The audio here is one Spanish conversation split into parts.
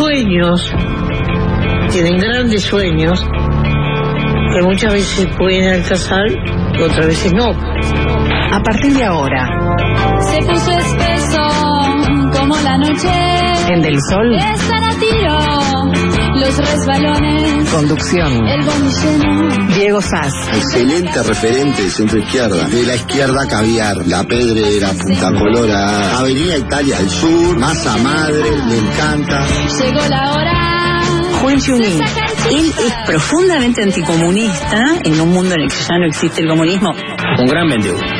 sueños, tienen grandes sueños, que muchas veces pueden alcanzar y otras veces no. A partir de ahora, Se puso espeso como la noche. en Del Sol, Están a tiro los resbalones. conducción, El lleno. Diego Sass, Excelente referente de centro izquierda. De la izquierda caviar, la pedrera, Punta Colora, Avenida Italia al sur, masa madre, me encanta. Llegó la hora. Juan Chunin. Él es profundamente anticomunista en un mundo en el que ya no existe el comunismo. Un gran vendedor.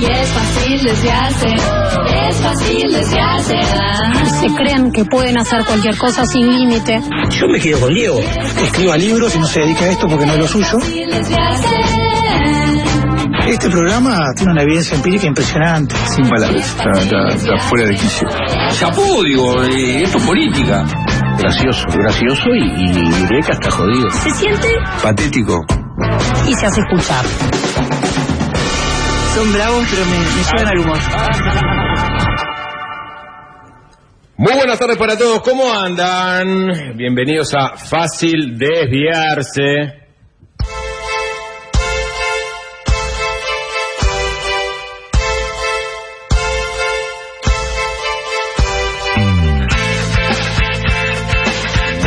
Y es fácil desviarse. Es fácil desviarse. Ajá. se creen que pueden hacer cualquier cosa sin límite. Yo me quedo con Diego. escriba libros y no se dedica a esto porque no es lo suyo. Este programa tiene una evidencia empírica impresionante. Sin palabras, está, está- está fuera de quicio. Chapó, digo, eh, esto es política. Gracioso, gracioso y, y diré que hasta jodido. Se siente Patético. y se hace escuchar. Son bravos, pero me, me suben al humor. Muy buenas tardes para todos, ¿cómo andan? Bienvenidos a Fácil Desviarse.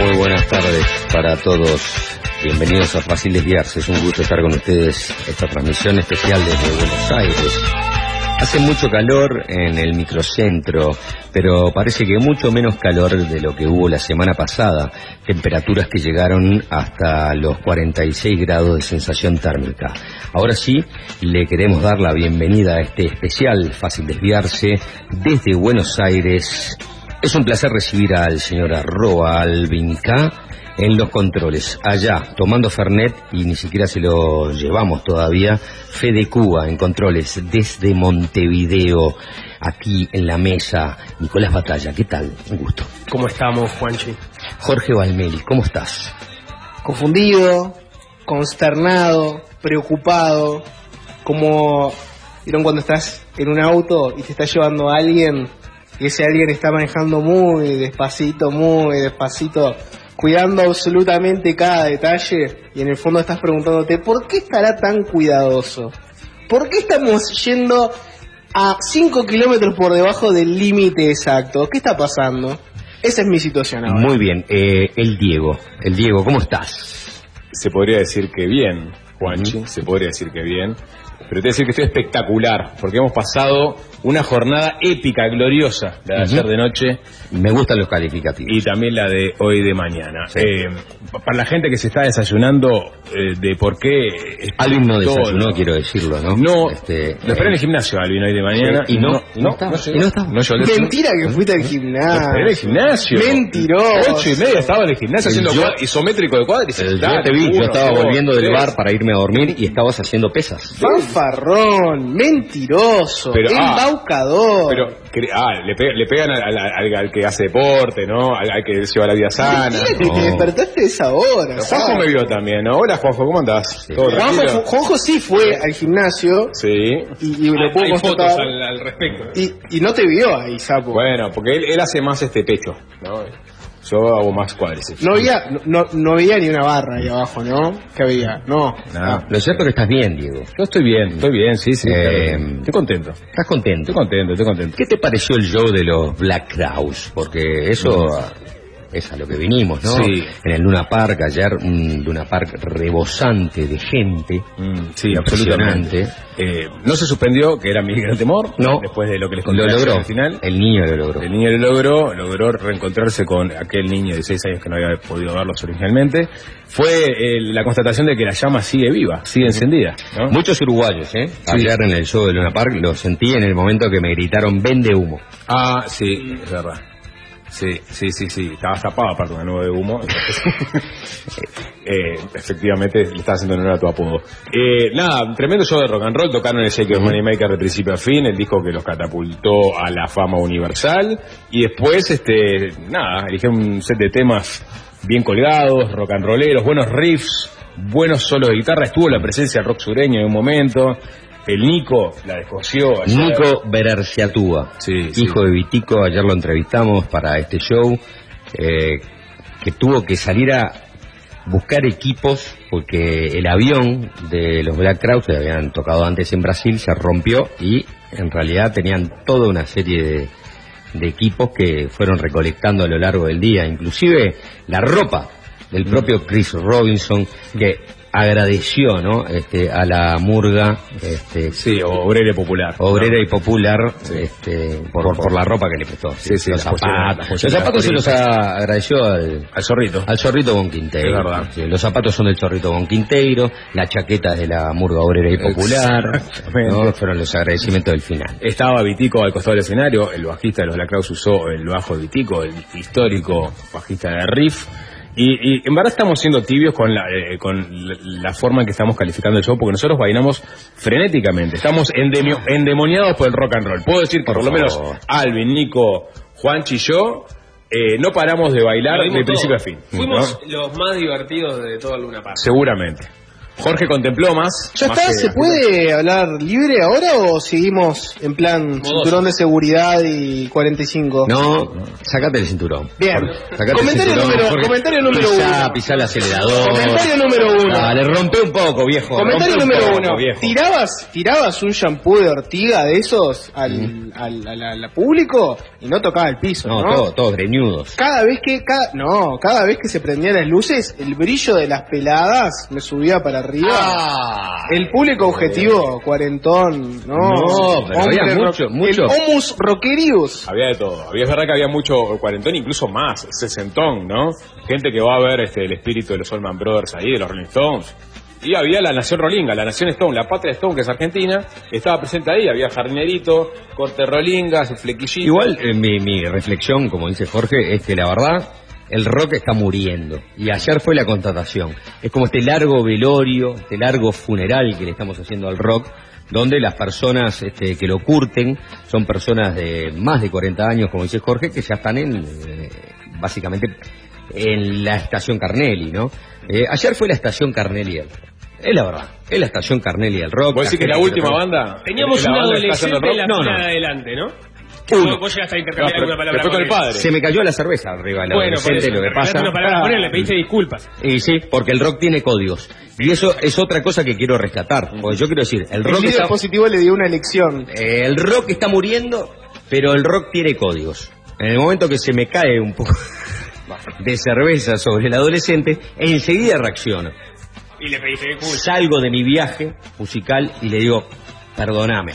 Muy buenas tardes para todos. Bienvenidos a Fácil Desviarse. Es un gusto estar con ustedes esta transmisión especial desde Buenos Aires. Hace mucho calor en el microcentro, pero parece que mucho menos calor de lo que hubo la semana pasada. Temperaturas que llegaron hasta los 46 grados de sensación térmica. Ahora sí, le queremos dar la bienvenida a este especial Fácil Desviarse desde Buenos Aires. Es un placer recibir al señor Arroa Albinca en los controles. Allá, tomando Fernet, y ni siquiera se lo llevamos todavía, Fede Cuba en controles desde Montevideo, aquí en la mesa. Nicolás Batalla, ¿qué tal? Un gusto. ¿Cómo estamos, Juanchi? Jorge Valmeli, ¿cómo estás? Confundido, consternado, preocupado, como vieron cuando estás en un auto y te está llevando a alguien y ese alguien está manejando muy despacito, muy despacito, cuidando absolutamente cada detalle y en el fondo estás preguntándote ¿por qué estará tan cuidadoso? ¿Por qué estamos yendo a 5 kilómetros por debajo del límite exacto? ¿Qué está pasando? Esa es mi situación ahora. Muy bien, eh, el Diego. El Diego, ¿cómo estás? Se podría decir que bien, Juanchi, se podría decir que bien. Pero te voy a decir que estoy espectacular, porque hemos pasado una jornada épica, gloriosa, la de ayer Ujú. de noche Me gustan los calificativos. y también la de hoy de mañana. Sí. Eh, para la gente que se está desayunando eh, de por qué... Alvin no desayunó, quiero decirlo, ¿no? No, Este, lo esperé en el eh, gimnasio, Alvin, hoy de mañana. Sí, y no, no, y no estaba, y no estaba. No el- Mentira que fuiste al Lo esperé en el gimnasio. gimnasio. Mentiroso. Ocho y media estaba en el gimnasio El haciendo yo- isométrico de cuádriceps. Pero yo te vi, yo estaba volviendo del bar para irme a dormir y estabas haciendo pesas. Fanfarrón, mentiroso, Pero, ah, embaucador. Pero, ah, le, pe- le pegan al, al- al- al que hace deporte, ¿no? Al, al que lleva la vida sana. Que no. te despertaste esa hora. Pero ¿sabes? Juanjo me vio también, ¿no? Hola Juanjo, ¿cómo andás? ¿Todo Juanjo, sí fue al gimnasio Sí. y, y lo puedo Hay fotos al, al respecto. Y, y no te vio ahí, sapo. Bueno, porque él, él hace más este pecho, ¿no? Yo hago más cuádriceps. No veía, no, no, no veía ni una barra ahí abajo, ¿no? ¿Qué había? No. Nada. Lo cierto es que estás bien, Diego. Yo estoy bien, estoy bien, sí, sí. Eh, claro. estoy contento. Estás contento. Estoy contento, estoy contento. ¿Qué te pareció el show de los Black Crowes? Porque eso es a lo que vinimos, ¿no? Sí. En el Luna Park, ayer, un Luna Park rebosante de gente. Mm, sí, absolutamente. Eh, no se suspendió, que era mi gran temor. No. Después de lo que les conté Lo logró. al final. El niño lo logró. El niño lo logró, logró reencontrarse con aquel niño de 6 años que no había podido verlos originalmente. Fue eh, la constatación de que la llama sigue viva, sigue encendida. ¿no? Muchos uruguayos, ¿eh? Ayer en el show de Luna Park lo sentí en el momento que me gritaron vende humo. Ah, sí, es verdad. Sí, sí, sí, sí. Estaba tapado aparte una nube de humo. entonces, eh, efectivamente, le estaba haciendo honor a tu apodo. Eh, nada, tremendo show de rock and roll. Tocaron el Shake Your Money Maker de principio a fin, el disco que los catapultó a la fama universal. Y después, este, nada, eligieron un set de temas bien colgados, rock and rolleros, buenos riffs, buenos solos de guitarra. Estuvo la presencia del rock sureño en un momento. El Nico la descoció. ayer. Nico Berarciatúa, hijo de Vitico, ayer lo entrevistamos para este show, eh, que tuvo que salir a buscar equipos porque el avión de los Black Crowes que habían tocado antes en Brasil se rompió y en realidad tenían toda una serie de, de equipos que fueron recolectando a lo largo del día, inclusive la ropa del propio Chris Robinson que agradeció ¿no? este, a la murga este, Sí, obrera y popular. obrera y popular este, por, por la ropa que le prestó Sí, sí, los zapatos las los zapatos se los a- agradeció al, Al zorrito. al Zorrito Bon Quinteiro. Los zapatos son del Zorrito Bon Quinteiro, la chaqueta es de la Murga Obrera y Popular. Fueron los agradecimientos del final. Estaba Vitico al costado del escenario, el bajista de los Crowes usó el bajo de Vitico, el histórico bajista de Riff. Y, y en verdad estamos siendo tibios con la, eh, con la, la forma en que estamos calificando el show, porque nosotros bailamos frenéticamente. Estamos endemio- endemoniados por el rock and roll. Puedo decir que por, Por lo menos. Alvin, Nico, Juanchi y yo eh, no paramos de bailar de principio a fin. Fuimos ¿no? los más divertidos de toda Luna Park. Seguramente. Jorge contempló más. ¿Ya más está? que- ¿Se puede hablar libre ahora o seguimos en plan cinturón de seguridad y 45? No, sacate el cinturón. Bien. Sacate Comentario el cinturón, número- Jorge. comentario número Pisá, uno. pisá el acelerador. Comentario número uno. Dale, rompe un poco, viejo. Comentario un número poco, uno. viejo. ¿Tirabas, ¿Tirabas un shampoo de ortiga de esos al, al, al- al- al público y no tocaba el piso? No, No, todos, todos greñudos. Cada vez que cada, no, cada vez que se prendían las luces, el brillo de las peladas me subía para arriba. Ah. el público objetivo, cuarentón, no. No, pero había Hombre mucho, mucho. El homus rockerius. Había de todo. Había, es verdad que había mucho cuarentón, incluso más, sesentón, ¿no? Gente que va a ver este, el espíritu de los Allman Brothers ahí, de los Rolling Stones. Y había la Nación Rolinga, la Nación Stone, la Patria Stone, que es Argentina, estaba presente ahí. Había jardinerito, corte Rolinga, su flequillito. Igual eh, mi, mi reflexión, como dice Jorge, es que la verdad el rock está muriendo. Y ayer fue la constatación. Es como este largo velorio, este largo funeral que le estamos haciendo al rock, donde las personas este, que lo curten son personas de más de 40 años, como dice Jorge, que ya están en, eh, básicamente, en la estación Carnelli, ¿no? Eh, ayer fue la estación Carnelli del rock. Es la verdad, es la estación Carnelli del rock. ¿Vos decís que la última banda? Teníamos la un banda que está haciendo adolescente en la? No, no. de adelante, ¿no? Uno. Vos llegaste a intercambiar No, pero- alguna palabra con el padre. Se me cayó la cerveza arriba, el Bueno, por adolescente, eso, lo que pasa. una palabra con él, le pediste disculpas. Y sí, porque el rock tiene códigos. Y eso es otra cosa que quiero rescatar. Porque yo quiero decir, el El rock, líder está, positivo le dio una lección. eh, el rock está muriendo, pero el rock tiene códigos. En el momento que se me cae un poco de cerveza sobre el adolescente, enseguida reacciono. Y le pediste disculpas. Salgo de mi viaje musical y le digo, perdóname.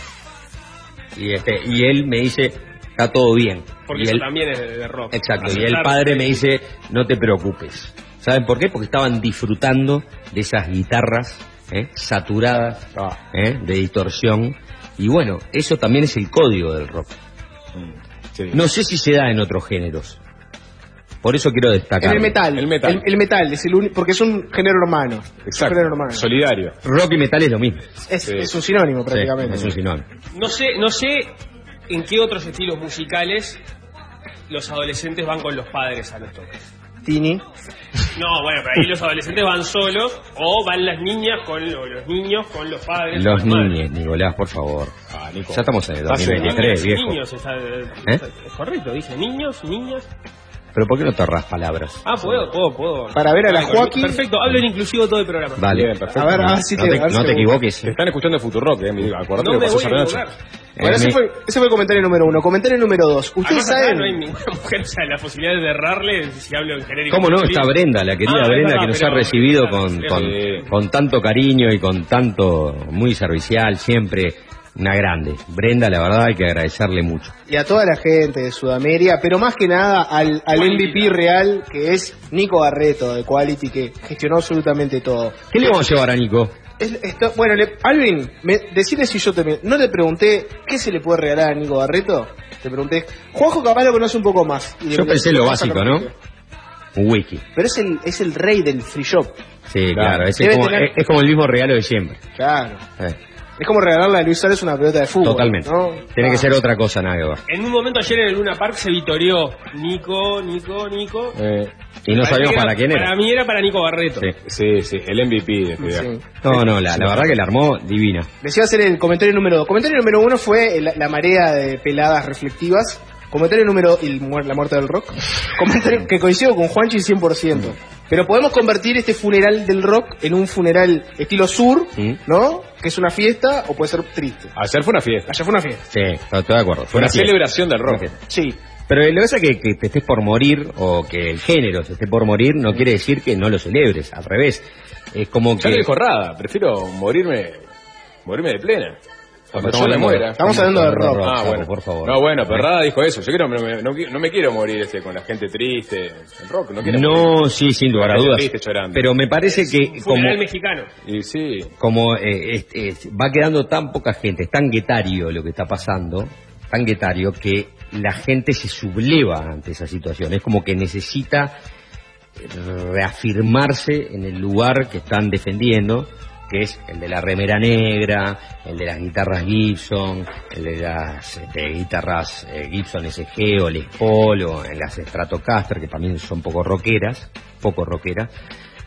Y, este, y él me dice, está todo bien. Porque y eso él- también es de, de rock. Exacto, y el padre me dice, no te preocupes. ¿Saben por qué? Porque estaban disfrutando de esas guitarras ¿eh? saturadas ¿eh? de distorsión. Y bueno, eso también es el código del rock. Sí. No sé si se da en otros géneros. Por eso quiero destacar. El metal. El metal. El, el metal, es el uni- porque es un género un Exacto. género hermano. Solidario. Rock y metal es lo mismo. Es, Sí. es un sinónimo Sí, prácticamente. es un sinónimo. No sé, no sé en qué otros estilos musicales los adolescentes van con los padres a los toques. Tini. No, bueno, pero ahí los adolescentes van solos o van las niñas con o los niños con los padres. Los niños, Nicolás, por favor. Ah, Nico. Ya estamos en el Pase. 2023, viejo. Niños, está, ¿Eh? es correcto, dice niños, niñas. Pero ¿por qué no te ahorras palabras? Ah, puedo, puedo, puedo. Para ver a la Joaquín. Perfecto, hablo en inclusivo todo el programa. Vale. Bien, perfecto. A ver, a ver si no te- te, a ver si no te equivoques. Te están escuchando Futurock, eh, mi- acordate No lo me pasó voy a esa noche. equivocar. Bueno, Eh, ese, fue, ese fue el comentario número uno. Comentario número dos. Ustedes Además, acá saben. no hay ninguna mujer, o sea, la posibilidad de errarle si hablo en genérico. ¿Cómo no? Está Brenda, la querida Ah, Brenda, que nos pero- ha recibido con, con, sí. con tanto cariño y con tanto, muy servicial, siempre una grande. Brenda, la verdad, hay que agradecerle mucho. y a toda la gente de Sudamérica, pero más que nada al, al. MVP real que es Nico Barreto de Quality, que gestionó absolutamente todo. ¿Qué le vamos a llevar a Nico? Es- esto- bueno, le- Alvin, me, decime si yo te... No te pregunté qué se le puede regalar a Nico Barreto. Te pregunté... Juanjo capaz lo conoce un poco más. Y le- Yo pensé lo básico, ¿no? Un wiki. Pero es el, es el rey del free shop. Sí, claro. ese Debe es, como, tener- es- es como el mismo regalo de siempre. Claro. Eh, Es como regalarle a Luis Suárez una pelota de fútbol. totalmente. ¿no? Tiene Ah. que ser otra cosa, nada que ver. En un momento ayer en el Luna Park se vitoreó Nico, Nico, Nico. Eh, Y no sabíamos para quién era. Para mí era para Nico Barreto. Sí. sí, sí, el MVP de este. Sí. No, no, la, la verdad que la armó divina. Decía hacer el comentario número dos. Comentario número uno fue el- la marea de peladas reflectivas. Comentario número... y el la muerte del rock. Comentario que coincido con Juanchi 100%. Pero podemos convertir este funeral del rock en un funeral estilo sur, ¿Mm? ¿no? Que es una fiesta o puede ser triste. Ayer fue una fiesta. Ayer fue una fiesta. Sí, estoy estoy de acuerdo. Fue una celebración del rock. Sí. Pero lo que pasa es que, que te estés por morir o que el género se esté por morir no quiere decir que no lo celebres. Al revés. Es como Ya que... lo dijo Rada, prefiero morirme morirme de plena. Cuando Estamos yo me hablando de- muera. Estamos hablando de rock. Ah, bueno. por favor. No, bueno, pero Rada dijo eso. Yo quiero, no, me- no, qui- no me quiero morir este, con la gente triste. El rock, no quiero morir. No, sí, sin lugar a dudas. triste llorando. Pero me parece que Un como, mexicano. Y sí, como eh, es- es- va quedando tan poca gente, es tan guetario lo que está pasando, tan guetario que la gente se subleva ante esa situación. Es como que necesita reafirmarse en el lugar que están defendiendo, que es el de la remera negra, el de las guitarras Gibson, el de las este, guitarras eh, Gibson SG o Les Paul o en las Stratocaster, que también son poco rockeras, poco rockeras,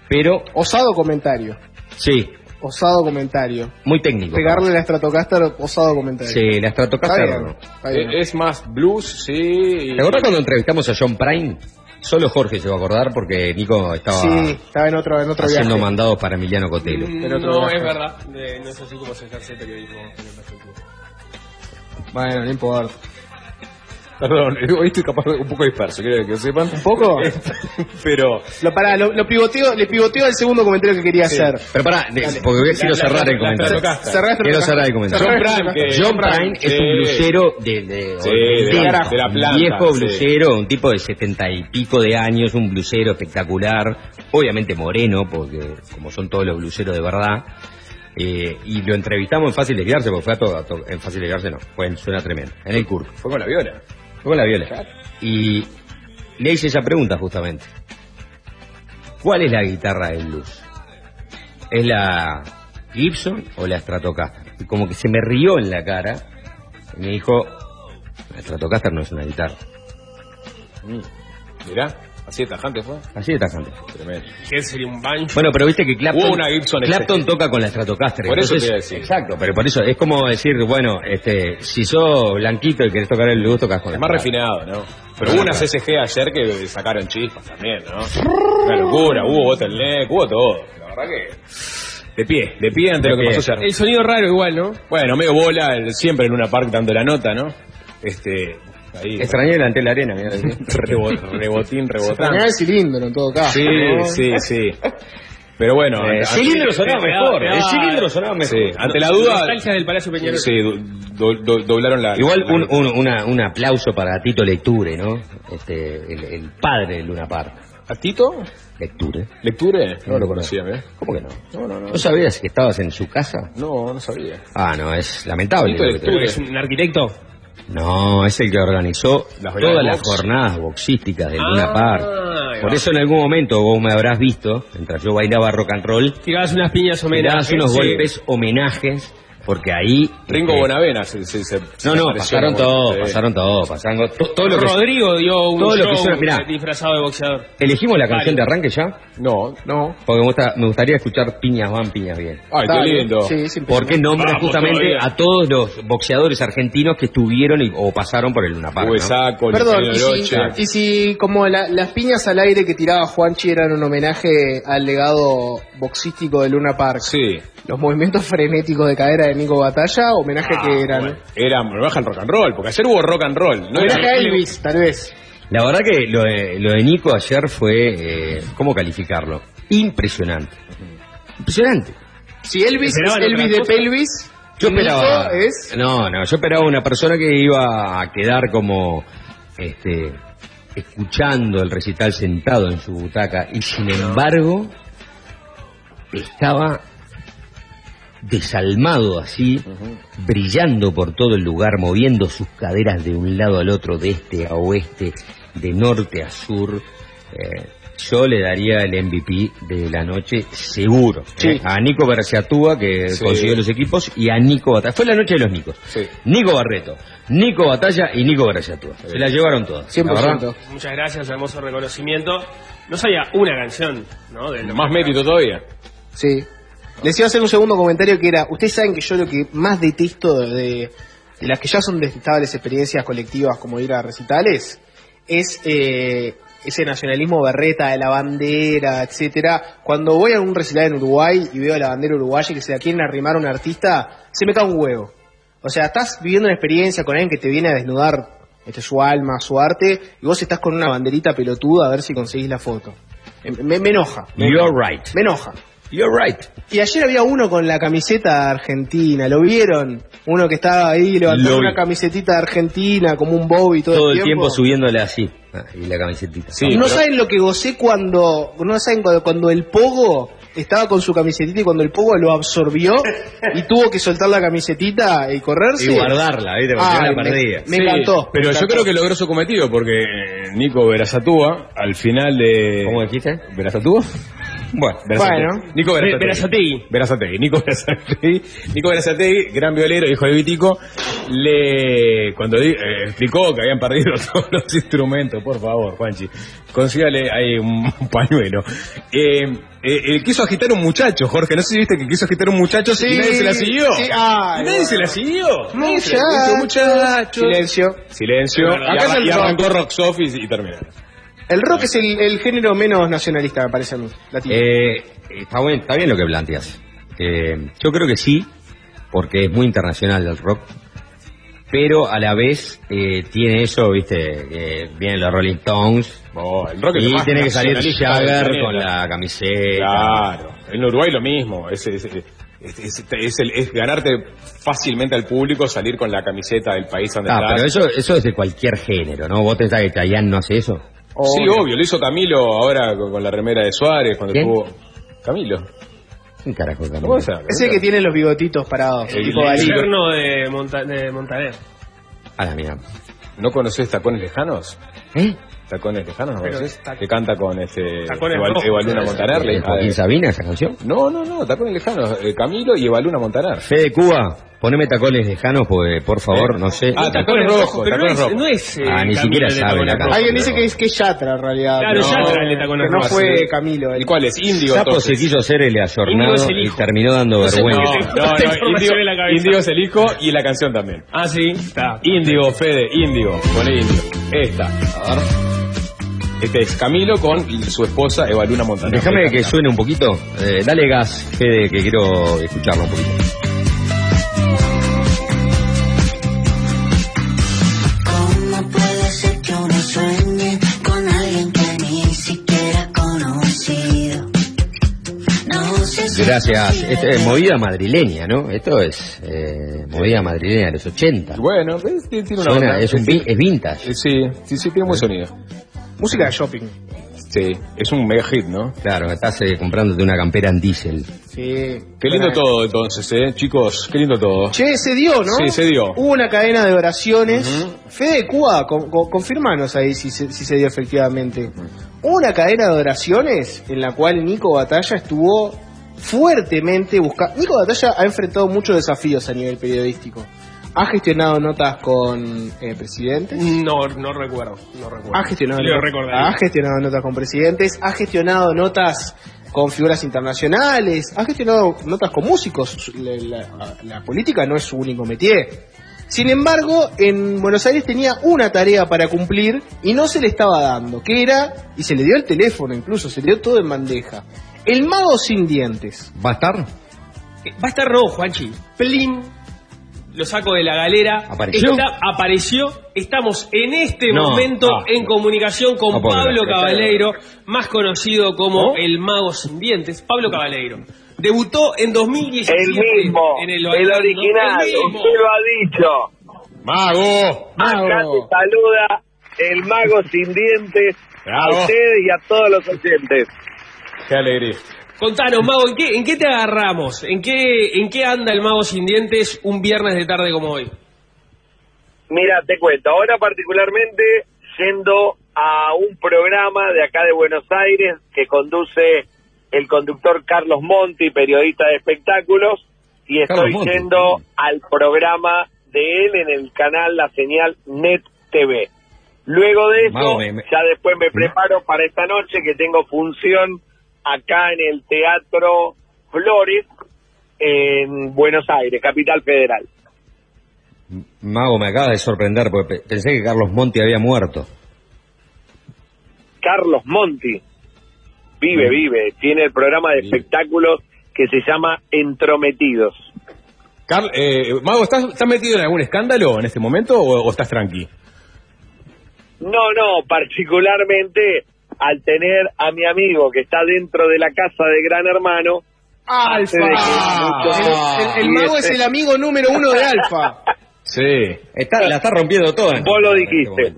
pero Osado comentario. sí, Osado comentario. muy técnico. Pegarle la Stratocaster, osado comentario. Sí, la Está Stratocaster bien, no. está bien. Es más blues, sí. y- ¿Te acuerdas cuando entrevistamos a John Prine? Solo Jorge se va a acordar porque Nico estaba Sí, estaba en otro, en otro haciendo viaje. mandados para Emiliano Cotelo. Mm, no, viaje. es verdad. De- no es así como se ejerce el periodismo en. Bueno, no importa. Perdón, hoy estoy capaz de- un poco disperso, quiero que sepan. ¿Un poco? Pero Lo, pará, lo, lo pivoteo, le pivoteo al segundo comentario que quería hacer. Pero pará, de- porque voy- quiero La- la- cerrar la- el comentario. Quiero cerrar el comentario. John Prine, es un blusero de, de, Sí, de- de la- de- de la planta, viejo sí. blusero, un tipo de setenta y pico de años, un blusero espectacular, obviamente moreno, porque como son todos los bluseros de verdad. eh, y lo entrevistamos en Fácil de Guiarse, porque fue a todo, a todo- en Fácil de Guiarse no, fue en Suena Tremenda, en el CURC. fue con la viola. Con la viola. Y le hice esa pregunta justamente. ¿Cuál es la guitarra del blues? ¿Es la Gibson o la Stratocaster? Y como que se me rió en la cara y me dijo, la Stratocaster no es una guitarra. Mm. Mirá, así de tajante fue. Así de tajante. Tremendo. ¿Qué sería un banjo? Bueno, pero viste que Clapton, Hubo una Gibson Clapton toca con la Stratocaster. Por eso entonces- te iba a decir. Exacto, pero por eso es como decir, bueno, este, si sos blanquito y querés tocar el blues, tocas con Es la más refinado, ¿no? Pero hubo una CSG ayer que sacaron chispas también, ¿no? Una locura, hubo bottleneck, hubo todo. La verdad que... De pie, de pie ante De lo que pie. pasó ayer. El sonido raro igual, ¿no? Bueno, medio bola, el- siempre en una park dando la nota, ¿no? Este... Ahí... Extrañé delante de la arena, mira. Rebo- rebotín, rebotán. Extrañar el cilindro en todo caso. Sí, ¿no? sí, sí. Pero bueno... Eh, el cilindro sonaba mejor, el cilindro sonaba mejor. Sí, ante la duda... Nostalgia del Palacio Peñarol. Sí, do- do- do- doblaron la... Igual la- un, un, una- un aplauso para Tito Lecture, ¿no? Este, el, el padre de Luna Park. ¿A Tito? Lecture. ¿Lecture? No lo conocía, ¿eh? ¿Cómo que no? No, no, no. ¿No sabías que estabas en su casa? No, no sabía. Ah, no, es lamentable. Tito Lecture. ¿Es un arquitecto? No, es el que organizó todas las jornadas boxísticas de Ah, Luna Park. ahí Por eso en algún momento vos me habrás visto, mientras yo bailaba rock and roll, Tirabas unas piñas me dabas homenaje. unos sí. golpes homenajes, porque ahí... Ringo este, Bonavena se, se, se- No, no, pasaron todo, pasaron todo, pasaron to- todo lo que... Rodrigo dio un todo lo que show suena- mirá. disfrazado de boxeador. ¿Elegimos la canción de arranque ya? No. No. Porque me, gusta- me gustaría escuchar piñas van, piñas bien. Ay, qué lindo. Sí, sin Porque nombra Vamos justamente todavía. a todos los boxeadores argentinos que estuvieron y- o pasaron por el Luna Park. ¿no? Perdón, y si, y si como la- las piñas al aire que tiraba Juanchi eran un homenaje al legado boxístico de Luna Park, Sí. los movimientos frenéticos de cadera de Nico Batalla, homenaje Ah, que eran... bueno. Era homenaje al rock and roll, porque ayer hubo rock and roll. No homenaje era- a Elvis, tal vez. La verdad que lo de, lo de Nico ayer fue, eh, ¿cómo calificarlo? Impresionante. Impresionante. Si Elvis es Elvis de pelvis, Yo esperaba... es... No, no, yo esperaba una persona que iba a quedar como, este, escuchando el recital sentado en su butaca y sin embargo estaba desalmado así, brillando por todo el lugar, moviendo sus caderas de un lado al otro, de este a oeste, de norte a sur. Eh, yo le daría el MVP de la noche seguro. Sí. ¿eh? A Nico Berciatúa, que Sí. consiguió los equipos, y a Nico Batalla. Fue la noche de los Nicos. Sí. Nico Barreto, Nico Batalla y Nico Berciatúa. Se la llevaron todas. la 100%. verdad. Muchas gracias, hermoso reconocimiento. No sabía una canción, ¿no? De lo Más mérito todavía. Sí. Les iba a hacer un segundo comentario que era, ustedes saben que yo lo que más detesto de, de las que ya son detestables experiencias colectivas como ir a recitales, es eh, ese nacionalismo berreta de la bandera, etcétera. Cuando voy a un recital en Uruguay y veo la bandera uruguaya y que se la quieren arrimar a un artista, se me cae un huevo. O sea, estás viviendo una experiencia con alguien que te viene a desnudar este, su alma, su arte, y vos estás con una banderita pelotuda a ver si conseguís la foto. Me, me enoja. Me, You're right. me enoja. You're right. Y ayer había uno con la camiseta argentina, ¿lo vieron? Uno que estaba ahí levantando una camisetita de Argentina como un Bobby todo, Todo el tiempo subiéndole así. Ah, y la camisetita. Sí, no pero- saben lo que gocé cuando, no saben cuando, cuando el Pogo estaba con su camisetita y cuando el Pogo lo absorbió y tuvo que soltar la camisetita y correrse. Y guardarla, ¿viste? Porque Ay, yo la me- perdía. Me Sí, encantó. Pero me yo creo que logró su cometido porque Nico Verazatúa, al final de. ¿Cómo dijiste? ¿Verazatúa? Bueno, Bueno. Nico. Verazategui. Verazategui, Nico Verazategui. Nico Verazategui, gran violero, hijo de Vitico, le cuando eh, explicó que habían perdido todos los instrumentos, por favor, Juanchi, consígale ahí un pañuelo. Eh, eh, eh, quiso agitar un muchacho, Jorge, no sé si viste que quiso agitar un muchacho Sí, y nadie se la siguió. sí, ay, ¿Y nadie bueno. se la siguió. Muchacho. muchacho. Silencio. Silencio. Y, y arrancó Rock Office y terminaron. El rock es el, el género menos nacionalista, me parece a mí. latino. Eh, está, bien, está bien lo que planteas. Eh, yo creo que sí, porque es muy internacional el rock. Pero a la vez eh, tiene eso, viste, que vienen los Rolling Stones Oh, el rock es y tiene que salir Jagger con la camiseta. Claro, en Uruguay lo mismo, es, es, es- es- es el- es ganarte fácilmente al público, salir con la camiseta del país donde Ah, estás. pero eso, eso es de cualquier género, ¿no? ¿Vos pensás que Chayanne no hace eso? Sí, obvio, lo hizo Camilo ahora con, con la remera de Suárez, cuando ¿Quién? tuvo... Camilo. ¿Quién carajo Camilo? ¿Cómo? Ese que tiene los bigotitos parados, El- tipo el- yerno de, Monta de Montaner. A la mía. ¿No conoces Tacones Lejanos? ¿Eh? ¿Tacones Lejanos no conoces? Que canta con este... Evaluna ¿no? Montaner. la ¿De hija Joaquín de- Sabina esa canción? No, no, no, Tacones Lejanos. eh, Camilo y Evaluna Montaner. Fede Cuba, poneme tacones lejanos, pues, por favor, no sé. Ah, tacones rojos, Pero no tacones es, rojos. no es eh, Ah, ni siquiera sabe la canción. Alguien dice que es, que es Yatra en realidad. Claro, pero- Yatra el de tacones que no rojos. fue Camilo. el- ¿Y cuál es? Índigo Sapo se quiso hacer el ayornado es el y terminó dando No vergüenza. No, no, no, cabeza. Índigo es el hijo y la canción también. Ah, sí, está. Índigo, Fede, Índigo, pone Índigo. Esta, a ver. Este es Camilo con su esposa Evaluna Montaner. Déjame Esta que suene un poquito. Eh, dale gas, Fede, que quiero escucharlo un poquito. Gracias. Esto es movida madrileña, ¿no? Esto es eh, movida madrileña de los 80. Bueno, ¿ves? Tiene una Suena, onda. es, un es vintage. Eh, Sí, sí, sí, tiene buen sonido. Música de shopping. Sí, es un mega hit, ¿no? Claro, estás eh, comprándote una campera en diésel. Sí. Qué lindo todo entonces, ¿eh? Chicos, qué lindo todo. Che, se dio, ¿no? Sí, se dio. Hubo una cadena de oraciones. Fede Cuba, con, con- confirmanos ahí si se, si se dio efectivamente. Hubo una cadena de oraciones en la cual Nico Batalla estuvo fuertemente buscando. Nico Batalla ha enfrentado muchos desafíos a nivel periodístico. Ha gestionado notas con eh, presidentes. No, no recuerdo, no recuerdo. Ha gestionado, Lo notas- ha gestionado notas con presidentes, ha gestionado notas con figuras internacionales, ha gestionado notas con músicos. La, la- la política no es su único métier. Sin embargo, en Buenos Aires tenía una tarea para cumplir y no se le estaba dando, que era, y se le dio el teléfono incluso, se le dio todo en bandeja. El mago sin dientes. ¿Va a estar? Eh, Va a estar rojo, Juanchi. Plin. Lo saco de la galera. ¿Apareció? Está- apareció. Estamos en este No, momento ah, en comunicación con no Pablo creer. Cabaleiro, más conocido como ¿Oh? el mago sin dientes. Pablo Cabaleiro. Debutó en 2017. El mismo, En el, original, El mismo. usted lo ha dicho. ¡Mago! Acá te saluda el mago sin dientes Bravo. a ustedes y a todos los oyentes. Qué alegría. Contanos, Mago, ¿en qué, ¿en qué te agarramos? ¿En qué, ¿En qué anda el Mago sin dientes un viernes de tarde como hoy? Mira, te cuento, ahora particularmente yendo a un programa de acá de Buenos Aires que conduce el conductor Carlos Monti, periodista de espectáculos, y estoy yendo al programa de él en el canal La Señal Net TV. Luego de eso, Mago, me- me- ya después me preparo para esta noche que tengo función acá en el Teatro Flores en Buenos Aires, Capital Federal. Mago, me acaba de sorprender porque pe- pensé que Carlos Monti había muerto. Carlos Monti. Vive, vive. Tiene el programa de espectáculos que se llama Entrometidos. Eh, Mago, ¿estás, estás metido en algún escándalo en este momento o, o estás tranqui? No, no, particularmente al tener a mi amigo que está dentro de la casa de Gran Hermano. muchos- El, el- el mago es el amigo número uno de Alfa. Sí. Está, la está rompiendo toda. Vos lo dijiste.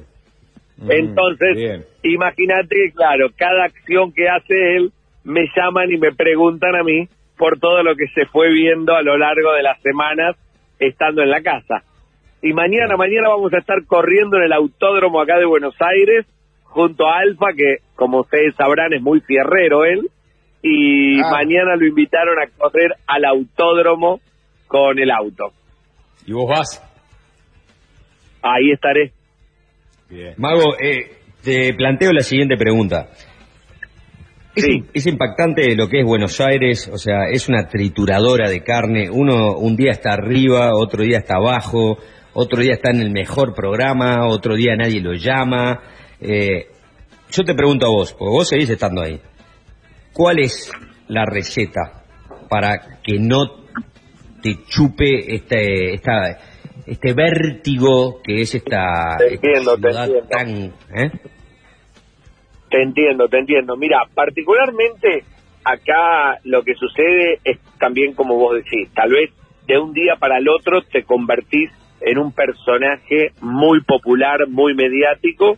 Entonces, imagínate que, claro, cada acción que hace él, me llaman y me preguntan a mí por todo lo que se fue viendo a lo largo de las semanas estando en la casa. Y mañana, mañana vamos a estar corriendo en el autódromo acá de Buenos Aires, junto a Alfa, que como ustedes sabrán es muy fierrero él, y Ah. mañana lo invitaron a correr al autódromo con el auto. ¿Y vos vas? Ahí estaré. Mago, eh, te planteo la siguiente pregunta. Es, es impactante lo que es Buenos Aires, o sea, es una trituradora de carne. Uno un día está arriba, otro día está abajo, otro día está en el mejor programa, otro día nadie lo llama. Eh, yo te pregunto a vos, porque vos seguís estando ahí. ¿Cuál es la receta para que no te chupe este, esta, este vértigo que es esta, Te entiendo, esta te ciudad entiendo. tan... ¿eh? Te entiendo, te entiendo. Mira, particularmente acá lo que sucede es también como vos decís, tal vez de un día para el otro te convertís en un personaje muy popular, muy mediático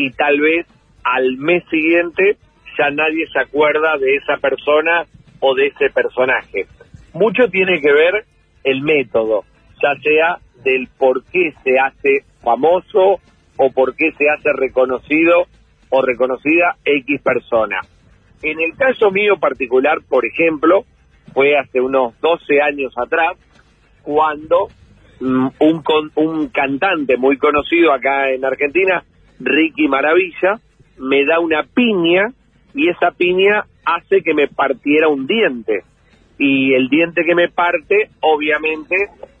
y tal vez al mes siguiente ya nadie se acuerda de esa persona o de ese personaje. Mucho tiene que ver el método, ya sea del por qué se hace famoso o por qué se hace reconocido o reconocida X persona. En el caso mío particular, por ejemplo, fue hace unos 12 años atrás, cuando mm, un, un cantante muy conocido acá en Argentina, Ricky Maravilla, me da una piña y esa piña hace que me partiera un diente. Y el diente que me parte, obviamente,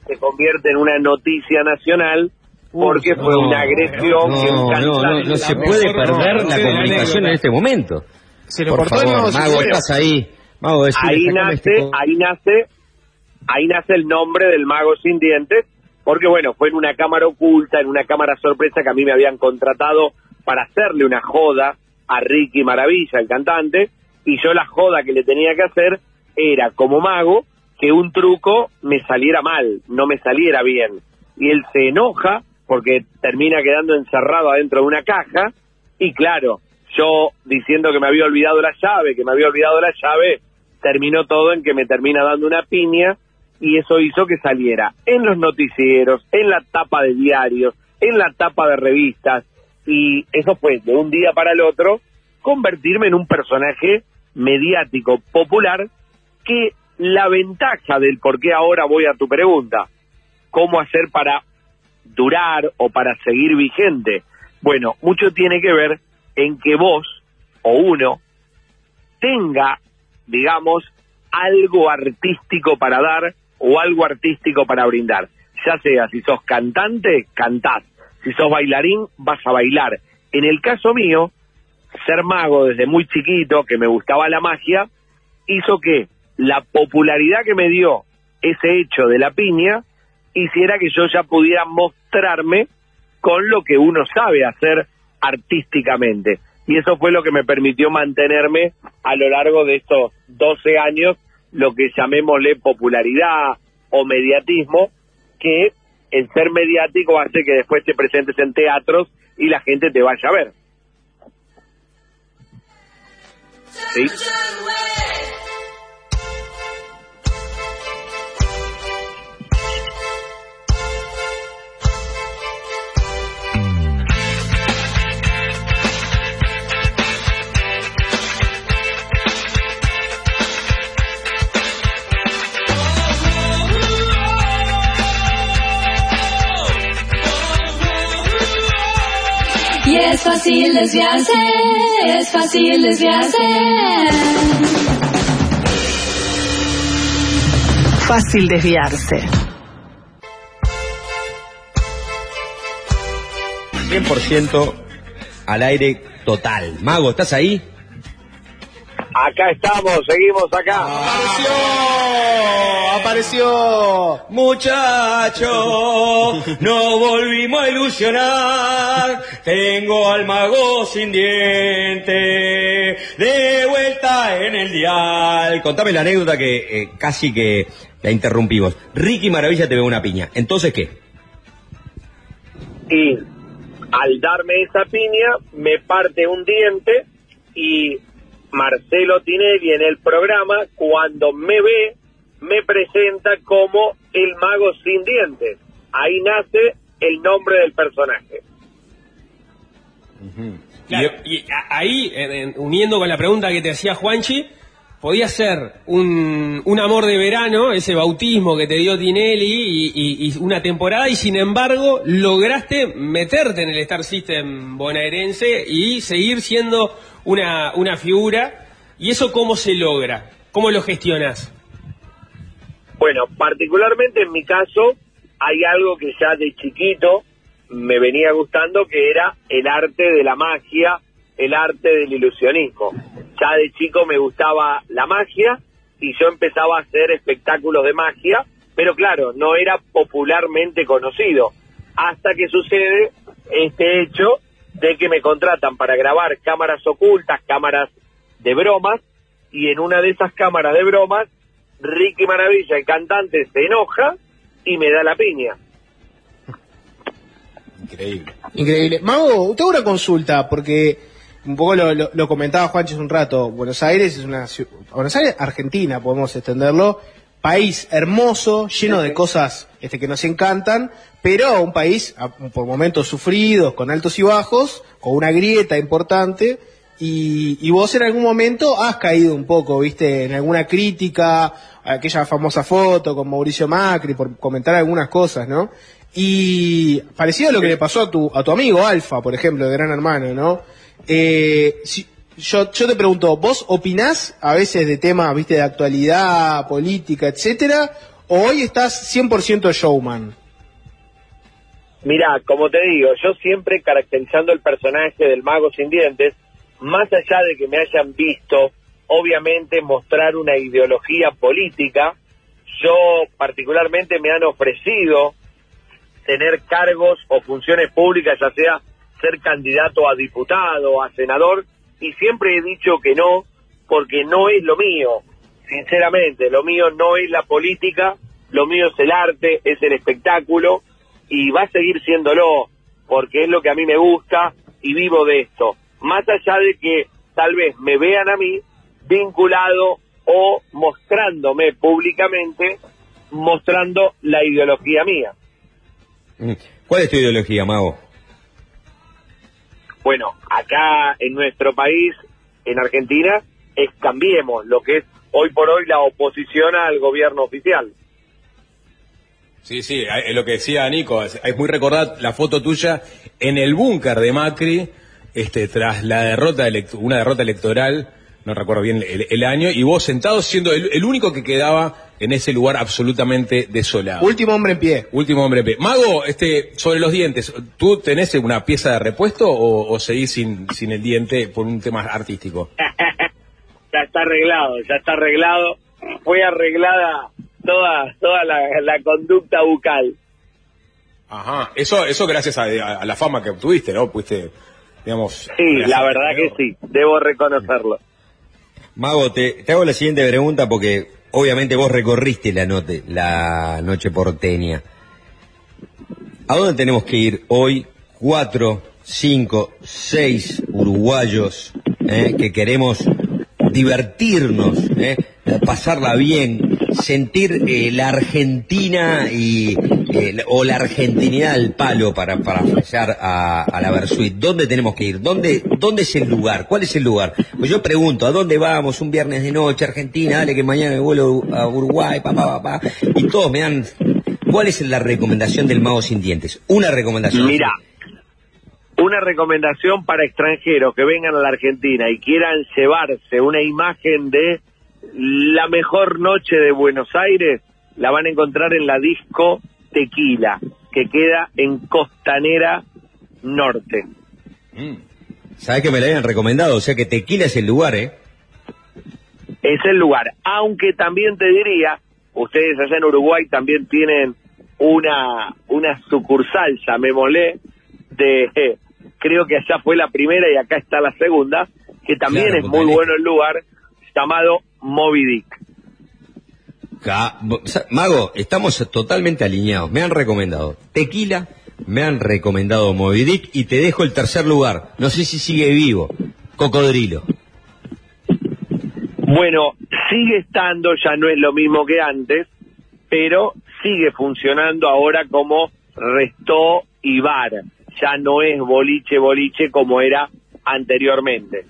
se convierte en una noticia nacional porque fue No, una agresión que un No, no, no, no se puede perder la comunicación en este momento. Se le Por favor, mago, estás ahí. Mago, ahí nace, este ahí nace, ahí nace el nombre del mago sin dientes, porque bueno, fue en una cámara oculta, en una cámara sorpresa que a mí me habían contratado para hacerle una joda a Ricky Maravilla, el cantante, y yo la joda que le tenía que hacer era como mago que un truco me saliera mal, no me saliera bien. Y él se enoja porque termina quedando encerrado adentro de una caja y claro, yo diciendo que me había olvidado la llave, que me había olvidado la llave, terminó todo en que me termina dando una piña y eso hizo que saliera en los noticieros, en la tapa de diarios, en la tapa de revistas y eso fue de un día para el otro convertirme en un personaje mediático popular que la ventaja del por qué ahora voy a tu pregunta, cómo hacer para durar o para seguir vigente. Bueno, mucho tiene que ver en que vos o uno tenga, digamos, algo artístico para dar o algo artístico para brindar. Ya sea si sos cantante, cantás. Si sos bailarín, vas a bailar. En el caso mío, ser mago desde muy chiquito, que me gustaba la magia, hizo que la popularidad que me dio ese hecho de la piña hiciera que yo ya pudiera mostrarme con lo que uno sabe hacer artísticamente. Y eso fue lo que me permitió mantenerme a lo largo de estos 12 años, lo que llamémosle popularidad o mediatismo, que el ser mediático hace que después te presentes en teatros y la gente te vaya a ver. ¿Sí? Fácil desviarse, es fácil desviarse. Fácil desviarse. 100% al aire total. Mago, ¿estás ahí? Acá estamos, seguimos acá. Apareció. Muchacho, no volvimos a ilusionar. Tengo al mago sin diente, de vuelta en el dial. Contame la anécdota que eh, casi que la interrumpimos. Ricky Maravilla te ve una piña. Entonces, ¿qué? Y al darme esa piña, me parte un diente y Marcelo Tinelli en el programa, cuando me ve, me presenta como el mago sin dientes. Ahí nace el nombre del personaje. Claro, y a- ahí, en- en- uniendo con la pregunta que te hacía Juanchi, podía ser un, un amor de verano, ese bautismo que te dio Tinelli y, y- y una temporada, y sin embargo lograste meterte en el Star System bonaerense y seguir siendo una, una figura. ¿Y eso cómo se logra? ¿Cómo lo gestionas? Bueno, particularmente en mi caso, hay algo que ya de chiquito me venía gustando, que era el arte de la magia, el arte del ilusionismo. Ya de chico me gustaba la magia y yo empezaba a hacer espectáculos de magia, pero claro, no era popularmente conocido. Hasta que sucede este hecho de que me contratan para grabar cámaras ocultas, cámaras de bromas, y en una de esas cámaras de bromas Ricky Maravilla, el cantante, se enoja y me da la piña. Increíble. Increíble. Mago, tengo una consulta, porque un poco lo, lo- lo comentaba Juancho hace un rato. Buenos Aires es una ciu- Buenos Aires, Argentina, podemos extenderlo. País hermoso, lleno de cosas este, que nos encantan, pero un país a- por momentos sufridos, con altos y bajos, con una grieta importante. Y, y vos en algún momento has caído un poco, viste, en alguna crítica, aquella famosa foto con Mauricio Macri, por comentar algunas cosas, ¿no? Y parecido a lo que le pasó a tu, a tu amigo Alfa, por ejemplo, de Gran Hermano, ¿no? Eh, si- yo, yo te pregunto, ¿vos opinás a veces de temas, viste, de actualidad, política, etcétera? ¿O hoy estás 100% showman? Mira, como te digo, yo siempre caracterizando el personaje del mago sin dientes, más allá de que me hayan visto, obviamente, mostrar una ideología política, yo particularmente me han ofrecido tener cargos o funciones públicas, ya sea ser candidato a diputado, a senador, y siempre he dicho que no, porque no es lo mío, sinceramente, lo mío no es la política, lo mío es el arte, es el espectáculo, y va a seguir siéndolo, porque es lo que a mí me gusta y vivo de esto. Más allá de que tal vez me vean a mí vinculado o mostrándome públicamente, mostrando la ideología mía. Mm. ¿Cuál es tu ideología, Mago? Bueno, acá en nuestro país, en Argentina, es cambiemos lo que es hoy por hoy la oposición al gobierno oficial. Sí, sí, lo que decía Nico, es, muy recordar la foto tuya en el búnker de Macri, este, tras la derrota, una derrota electoral, no recuerdo bien el, el año, y vos sentado siendo el, el único que quedaba en ese lugar absolutamente desolado. Último hombre en pie. Último hombre en pie. Mago, este, sobre los dientes, ¿tú tenés una pieza de repuesto o, o seguís sin, sin el diente por un tema artístico? ya está arreglado, ya está arreglado. Fue arreglada toda toda la, la conducta bucal. Ajá, eso, eso gracias a, a- a la fama que obtuviste, ¿no? Fuiste, digamos... Sí, la verdad que sí, debo reconocerlo. Mago, te, te hago la siguiente pregunta porque obviamente vos recorriste la, note, la noche porteña. ¿A dónde tenemos que ir hoy? Cuatro, cinco, seis uruguayos eh, que queremos divertirnos, eh, pasarla bien, sentir eh, la Argentina y eh, o la argentinidad al palo para para fallar a, a la Versuit. ¿Dónde tenemos que ir? ¿Dónde dónde es el lugar? ¿Cuál es el lugar? Pues yo pregunto, ¿a dónde vamos un viernes de noche, Argentina? Dale que mañana me vuelo a Uruguay, papá, papá. Y todos me dan ¿Cuál es la recomendación del mago sin dientes? Una recomendación. Mira, una recomendación para extranjeros que vengan a la Argentina y quieran llevarse una imagen de la mejor noche de Buenos Aires, la van a encontrar en la disco Tequila, que queda en Costanera Norte. Sabes que me la habían recomendado, o sea que Tequila es el lugar, ¿eh? Es el lugar. Aunque también te diría, ustedes allá en Uruguay también tienen una, una sucursal, llamémosle, de, creo que allá fue la primera y acá está la segunda, que también Claro, es muy bueno el lugar, llamado Moby Dick. Mago, estamos totalmente alineados. Me han recomendado Tequila, me han recomendado Moby Dick y te dejo el tercer lugar. No sé si sigue vivo. Cocodrilo. Bueno, sigue estando, ya no es lo mismo que antes, pero sigue funcionando ahora como resto y bar. Ya no es boliche, boliche como era anteriormente.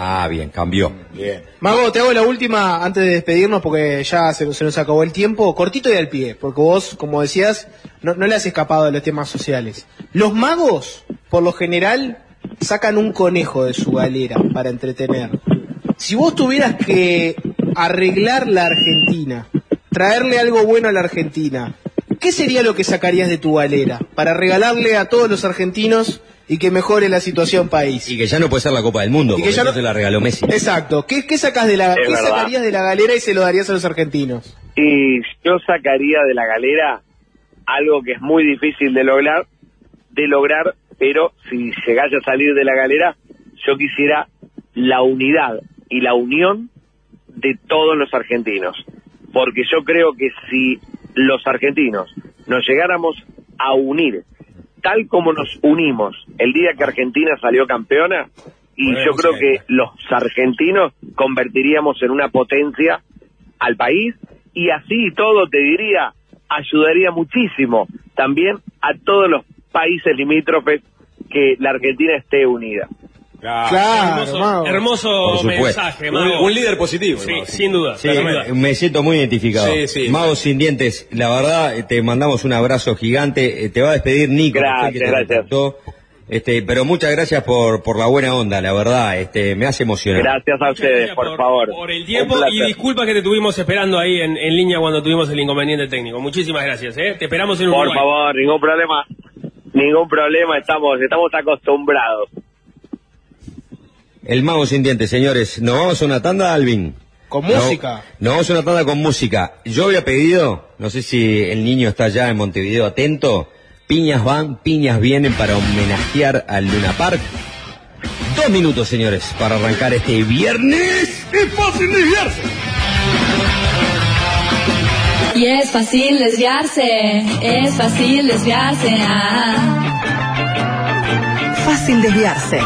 Ah, bien, cambió. Bien. Mago, te hago la última antes de despedirnos porque ya se, nos acabó el tiempo. Cortito y al pie, porque vos, como decías, no, no le has escapado de los temas sociales. Los magos, por lo general, sacan un conejo de su galera para entretener. Si vos tuvieras que arreglar la Argentina, traerle algo bueno a la Argentina, ¿qué sería lo que sacarías de tu galera para regalarle a todos los argentinos y que mejore la situación país? Y que ya no puede ser la Copa del Mundo, Y que porque ya eso no- se la regaló Messi. Exacto. ¿Qué, qué sacas de la, qué sacarías de la galera y se lo darías a los argentinos? Y yo sacaría de la galera algo que es muy difícil de lograr, de lograr, pero si llegase a salir de la galera, yo quisiera la unidad y la unión de todos los argentinos. Porque yo creo que si los argentinos nos llegáramos a unir tal como nos unimos el día que Argentina salió campeona, y Bueno, yo creo que los argentinos convertiríamos en una potencia al país y así todo te diría ayudaría muchísimo también a todos los países limítrofes que la Argentina esté unida. Claro, hermoso Mago. hermoso Por supuesto. mensaje, Un, Mago. un líder positivo. Sí, Mago. sin duda. Sí, sin duda. me, me siento muy identificado. Sí, sí. Mago sin dientes, la verdad, eh, te mandamos un abrazo gigante. Eh, Te va a despedir Nico, Gracias, gracias. Este, pero muchas gracias por, por la buena onda, la verdad, este, me hace emocionar. Gracias a ustedes, por, favor. Por el Un tiempo y disculpas que te tuvimos esperando ahí en, en línea cuando tuvimos el inconveniente técnico. Muchísimas gracias, ¿eh? Te esperamos en Por Uruguay. favor, ningún problema. Ningún problema, estamos estamos acostumbrados. El Mago sin dientes, señores. ¿Nos vamos a una tanda, Alvin? Con No, música. Nos vamos a una tanda con música. Yo había pedido, no sé si el niño está ya en Montevideo atento, piñas van, piñas vienen para homenajear al Luna Park. Dos minutos, señores, para arrancar este viernes. ¡Es fácil desviarse! Y es fácil desviarse, es fácil desviarse. ah. Fácil desviarse.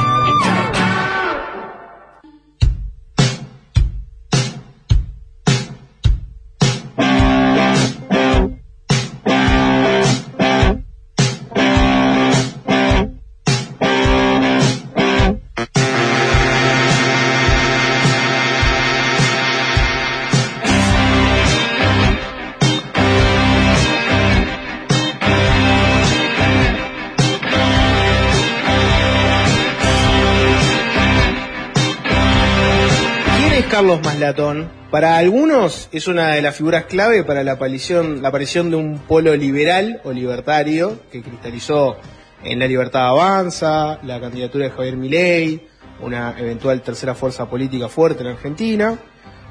Carlos Maslatón? Para algunos es una de las figuras clave para la aparición, la aparición de un polo liberal o libertario que cristalizó en la Libertad Avanza, la candidatura de Javier Milei, una eventual tercera fuerza política fuerte en Argentina.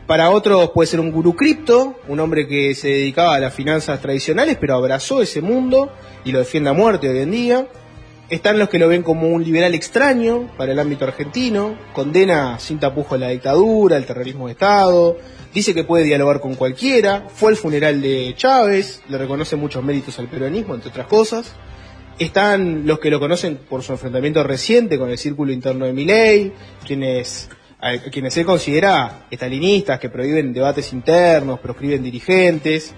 Para otros puede ser un gurú cripto, un hombre que se dedicaba a las finanzas tradicionales, pero abrazó ese mundo y lo defiende a muerte hoy en día. Están los que lo ven como un liberal extraño para el ámbito argentino, condena sin tapujos la dictadura, el terrorismo de Estado, dice que puede dialogar con cualquiera, fue al funeral de Chávez, le reconoce muchos méritos al peronismo, entre otras cosas. Están los que lo conocen por su enfrentamiento reciente con el círculo interno de Milei, quienes, a quienes él considera estalinistas, que prohíben debates internos, proscriben dirigentes.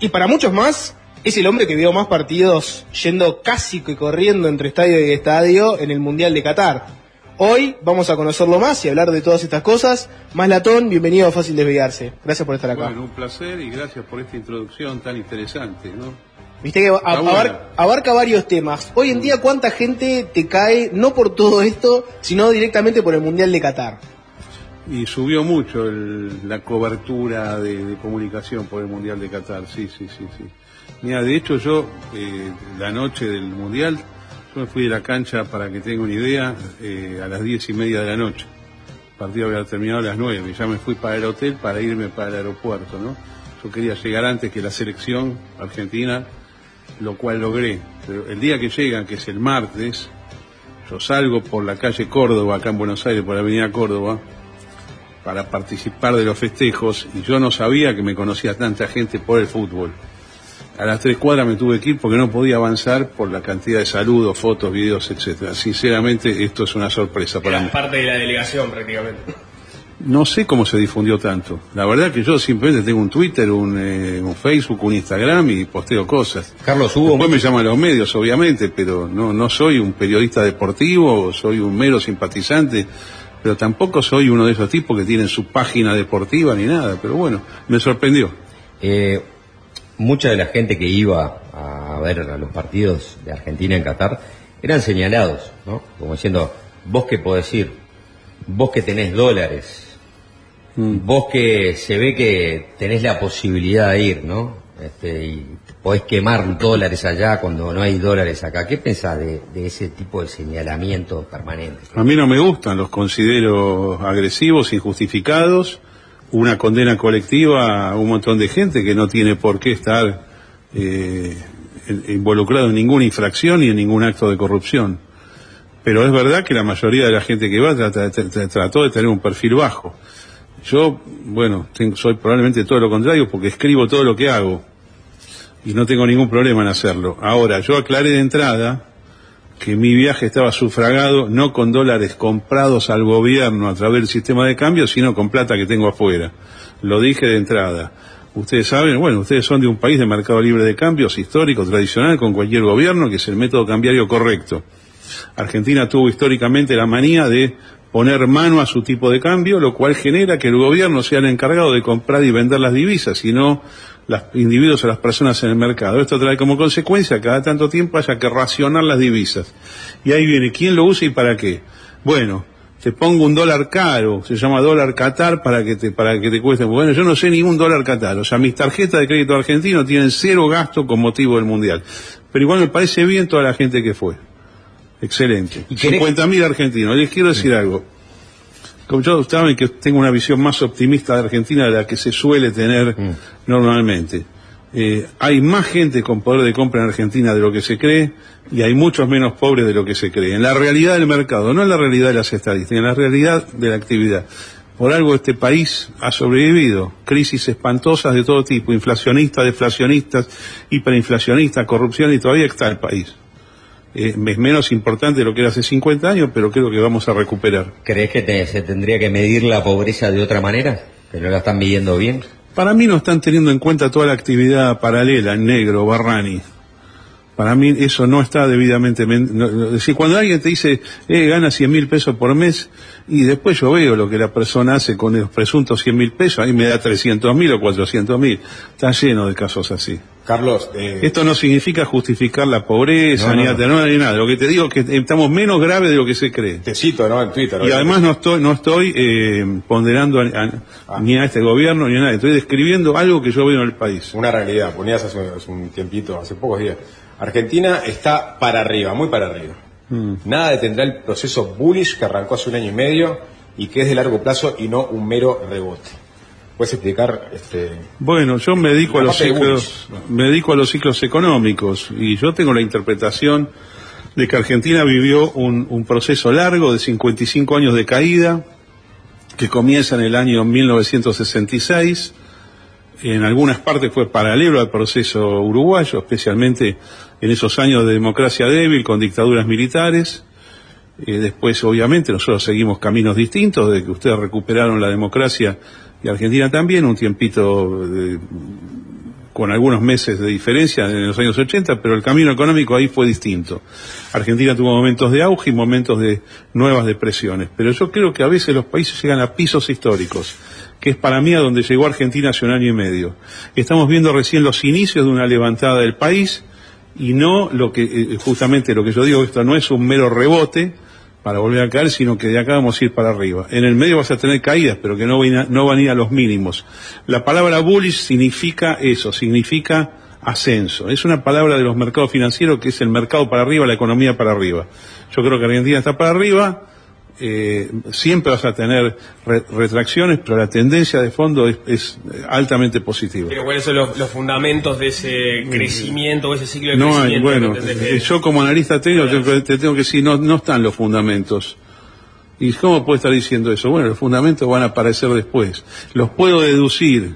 Y para muchos más, es el hombre que vio más partidos yendo casi que corriendo entre estadio y estadio en el Mundial de Qatar. Hoy vamos a conocerlo más y hablar de todas estas cosas. Más latón, bienvenido a Fácil Desviarse. Gracias por estar acá. Bueno, un placer y gracias por esta introducción tan interesante, ¿no? Viste que abar- abarca varios temas. Hoy en día, ¿cuánta gente te cae no por todo esto, sino directamente por el Mundial de Qatar? Y subió mucho el- la cobertura de, de comunicación por el Mundial de Qatar, sí, sí, sí, sí. Mira, de hecho yo, eh, la noche del Mundial, yo me fui de la cancha, para que tenga una idea, eh, a las diez y media de la noche. El partido había terminado a las nueve, ya me fui para el hotel para irme para el aeropuerto, ¿no? Yo quería llegar antes que la selección argentina, lo cual logré. Pero el día que llegan, que es el martes, yo salgo por la calle Córdoba, acá en Buenos Aires, por la avenida Córdoba, para participar de los festejos y yo no sabía que me conocía tanta gente por el fútbol. A las tres cuadras me tuve que ir porque no podía avanzar por la cantidad de saludos, fotos, videos, etcétera. Sinceramente, esto es una sorpresa para mí. Eras parte de la delegación prácticamente. No sé cómo se difundió tanto. La verdad que yo simplemente tengo un Twitter, un, eh, un Facebook, un Instagram y posteo cosas. Carlos, hubo... Después me llaman los medios, obviamente, pero no, no soy un periodista deportivo, soy un mero simpatizante, pero tampoco soy uno de esos tipos que tienen su página deportiva ni nada. Pero bueno, me sorprendió. Eh, mucha de la gente que iba a ver a los partidos de Argentina en Qatar eran señalados, ¿no? Como diciendo, vos que podés ir, vos que tenés dólares, vos que se ve que tenés la posibilidad de ir, ¿no? Este, y podés quemar dólares allá cuando no hay dólares acá. ¿Qué pensás de, de ese tipo de señalamiento permanente? A mí no me gustan, los considero agresivos, injustificados, una condena colectiva a un montón de gente que no tiene por qué estar eh, involucrado en ninguna infracción ni en ningún acto de corrupción. Pero es verdad que la mayoría de la gente que va trató de tener un perfil bajo. Yo, bueno, soy probablemente todo lo contrario porque escribo todo lo que hago y no tengo ningún problema en hacerlo. Ahora, yo aclaré de entrada que mi viaje estaba sufragado no con dólares comprados al gobierno a través del sistema de cambio, sino con plata que tengo afuera. Lo dije de entrada. Ustedes saben, bueno, ustedes son de un país de mercado libre de cambios histórico, tradicional, con cualquier gobierno, que es el método cambiario correcto. Argentina tuvo históricamente la manía de poner mano a su tipo de cambio, lo cual genera que el gobierno sea el encargado de comprar y vender las divisas, y no los individuos o las personas en el mercado. Esto trae como consecuencia cada tanto tiempo haya que racionar las divisas. Y ahí viene, ¿quién lo usa y para qué? Bueno, te pongo un dólar caro, se llama dólar Qatar para que te, para que te cueste. Bueno, yo no sé ningún dólar Qatar, o sea, mis tarjetas de crédito argentino tienen cero gasto con motivo del Mundial. Pero igual me parece bien toda la gente que fue. Excelente. querés- 50.000 argentinos. Les quiero decir algo. Como yo saben que tengo una visión más optimista de Argentina de la que se suele tener normalmente. Eh, hay más gente con poder de compra en Argentina de lo que se cree y hay muchos menos pobres de lo que se cree. En la realidad del mercado, no en la realidad de las estadísticas, en la realidad de la actividad. Por algo este país ha sobrevivido. Crisis espantosas de todo tipo, inflacionistas, deflacionistas, hiperinflacionistas, corrupción y todavía está el país. Eh, es menos importante de lo que era hace 50 años, pero creo que vamos a recuperar. ¿Crees que te- se tendría que medir la pobreza de otra manera? ¿Que no la están midiendo bien? Para mí no están teniendo en cuenta toda la actividad paralela negro, Barrani. Para mí eso no está debidamente... men- no- no- es decir, cuando alguien te dice, eh, gana 100 mil pesos por mes, y después yo veo lo que la persona hace con los presuntos 100 mil pesos, ahí me da 300 mil o 400 mil. Está lleno de casos así. Carlos, eh, Esto no significa justificar la pobreza, No, ni no. ni nada. Lo que te digo es que estamos menos graves de lo que se cree. te cito, ¿no? En Twitter. Y además no estoy, no estoy eh, ponderando a- a- ni a este gobierno ni a nadie. Estoy describiendo algo que yo veo en el país. Una realidad, ponías hace, hace un tiempito, hace pocos días. Argentina está para arriba, muy para arriba. Mm. Nada detendrá el proceso bullish que arrancó hace un año y medio y que es de largo plazo y no un mero rebote. ¿Puedes explicar? Este, Bueno, yo me dedico a los de ciclos, me dedico a los ciclos económicos y yo tengo la interpretación de que Argentina vivió un, un proceso largo de 55 años de caída que comienza en el año 1966. En algunas partes fue paralelo al proceso uruguayo, especialmente en esos años de democracia débil con dictaduras militares. Eh, después, obviamente, nosotros seguimos caminos distintos, de que ustedes recuperaron la democracia y Argentina también, un tiempito eh, con algunos meses de diferencia en los años 80, pero el camino económico ahí fue distinto. Argentina tuvo momentos de auge y momentos de nuevas depresiones, pero yo creo que a veces los países llegan a pisos históricos, que es para mí a donde llegó Argentina hace un año y medio. Estamos viendo recién los inicios de una levantada del país y no lo que, eh, justamente lo que yo digo, esto no es un mero rebote para volver a caer, sino que de acá vamos a ir para arriba. En el medio vas a tener caídas, pero que no van a, no van a ir a los mínimos. La palabra bullish significa eso, significa ascenso. Es una palabra de los mercados financieros que es el mercado para arriba, la economía para arriba. Yo creo que Argentina está para arriba, eh, siempre vas a tener re- retracciones, pero la tendencia de fondo es, es altamente positiva. Pero ¿cuáles son los, los fundamentos de ese crecimiento, o ese ciclo de No hay, crecimiento? bueno, que eh, yo como analista técnico te, te tengo que decir, no, no están los fundamentos. ¿Y cómo puede estar diciendo eso? Bueno, los fundamentos van a aparecer después. Los puedo deducir,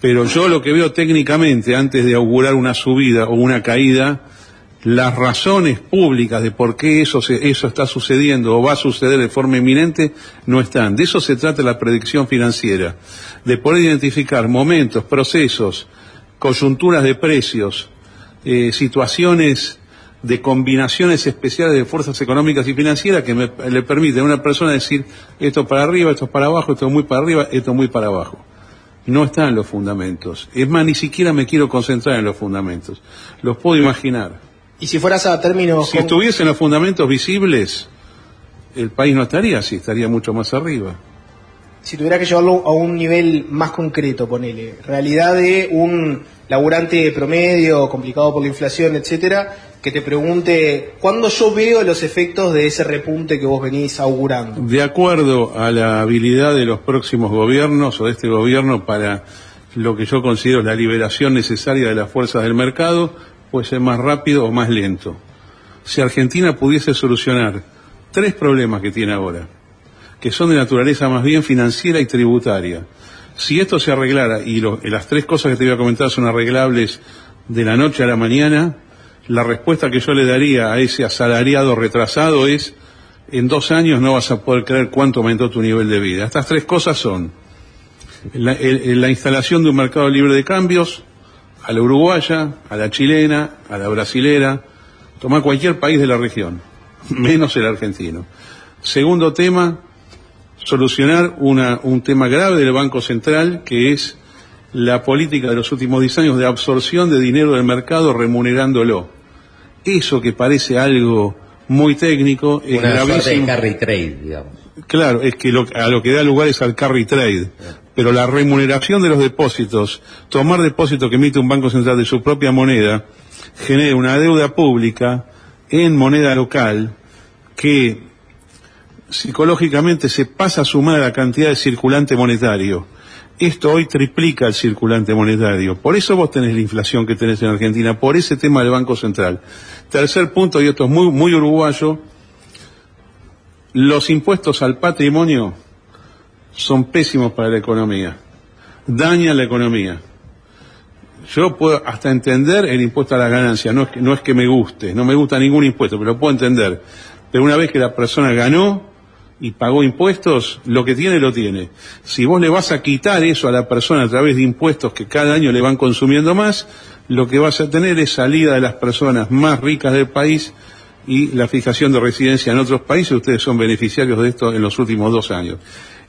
pero yo lo que veo técnicamente antes de augurar una subida o una caída, las razones públicas de por qué eso, se- eso está sucediendo o va a suceder de forma inminente no están. De eso se trata la predicción financiera, de poder identificar momentos, procesos, coyunturas de precios, eh, situaciones de combinaciones especiales de fuerzas económicas y financieras que me- le permiten a una persona decir esto para arriba, esto para abajo, esto muy para arriba, esto muy para abajo. No están los fundamentos. Es más, ni siquiera me quiero concentrar en los fundamentos. Los puedo imaginar. Y si fueras a términos... Si estuviesen los fundamentos visibles, el país no estaría así, estaría mucho más arriba. si tuviera que llevarlo a un nivel más concreto, ponele, realidad de un laburante promedio, complicado por la inflación, etcétera, que te pregunte, ¿cuándo yo veo los efectos de ese repunte que vos venís augurando? De acuerdo a la habilidad de los próximos gobiernos o de este gobierno para lo que yo considero la liberación necesaria de las fuerzas del mercado, puede ser más rápido o más lento. Si Argentina pudiese solucionar tres problemas que tiene ahora, que son de naturaleza más bien financiera y tributaria, si esto se arreglara y lo- las tres cosas que te voy a comentar son arreglables de la noche a la mañana, la respuesta que yo le daría a ese asalariado retrasado es en dos años no vas a poder creer cuánto aumentó tu nivel de vida. Estas tres cosas son la, el- la instalación de un mercado libre de cambios, a la uruguaya, a la chilena, a la brasilera, toma cualquier país de la región, menos el argentino. Segundo tema, solucionar una- un tema grave del Banco Central, que es la política de los últimos 10 años de absorción de dinero del mercado remunerándolo. Eso que parece algo muy técnico es Una suerte de gravísimo. carry trade, digamos. Claro, es que lo- a lo que da lugar es al carry trade. Pero la remuneración de los depósitos, tomar depósitos que emite un banco central de su propia moneda, genera una deuda pública en moneda local que psicológicamente se pasa a sumar a la cantidad de circulante monetario. Esto hoy triplica el circulante monetario. Por eso vos tenés la inflación que tenés en Argentina, por ese tema del Banco Central. Tercer punto, y esto es muy, muy uruguayo, los impuestos al patrimonio son pésimos para la economía. Dañan la economía. Yo puedo hasta entender el impuesto a la ganancia, no es, que, no es que me guste, no me gusta ningún impuesto, pero lo puedo entender. Pero una vez que la persona ganó y pagó impuestos, lo que tiene lo tiene. Si vos le vas a quitar eso a la persona a través de impuestos que cada año le van consumiendo más, lo que vas a tener es salida de las personas más ricas del país y la fijación de residencia en otros países. Ustedes son beneficiarios de esto en los últimos dos años.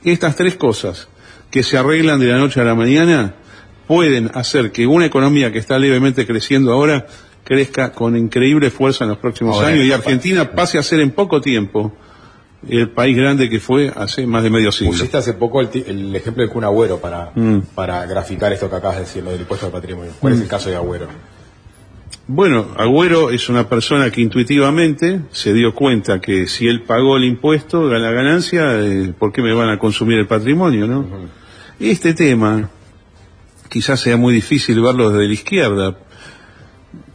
Estas tres cosas que se arreglan de la noche a la mañana pueden hacer que una economía que está levemente creciendo ahora crezca con increíble fuerza en los próximos Ahora, años y Argentina pase a ser en poco tiempo el país grande que fue hace más de medio siglo. Pusiste hace poco el, ejemplo del Kun Agüero para, Mm. para graficar esto que acabas de decir, lo del impuesto al patrimonio. ¿Cuál es Mm. el caso de Agüero? Bueno, Agüero es una persona que intuitivamente se dio cuenta que si él pagó el impuesto, la ganancia, eh, ¿por qué me van a consumir el patrimonio, no? Este tema quizás sea muy difícil verlo desde la izquierda,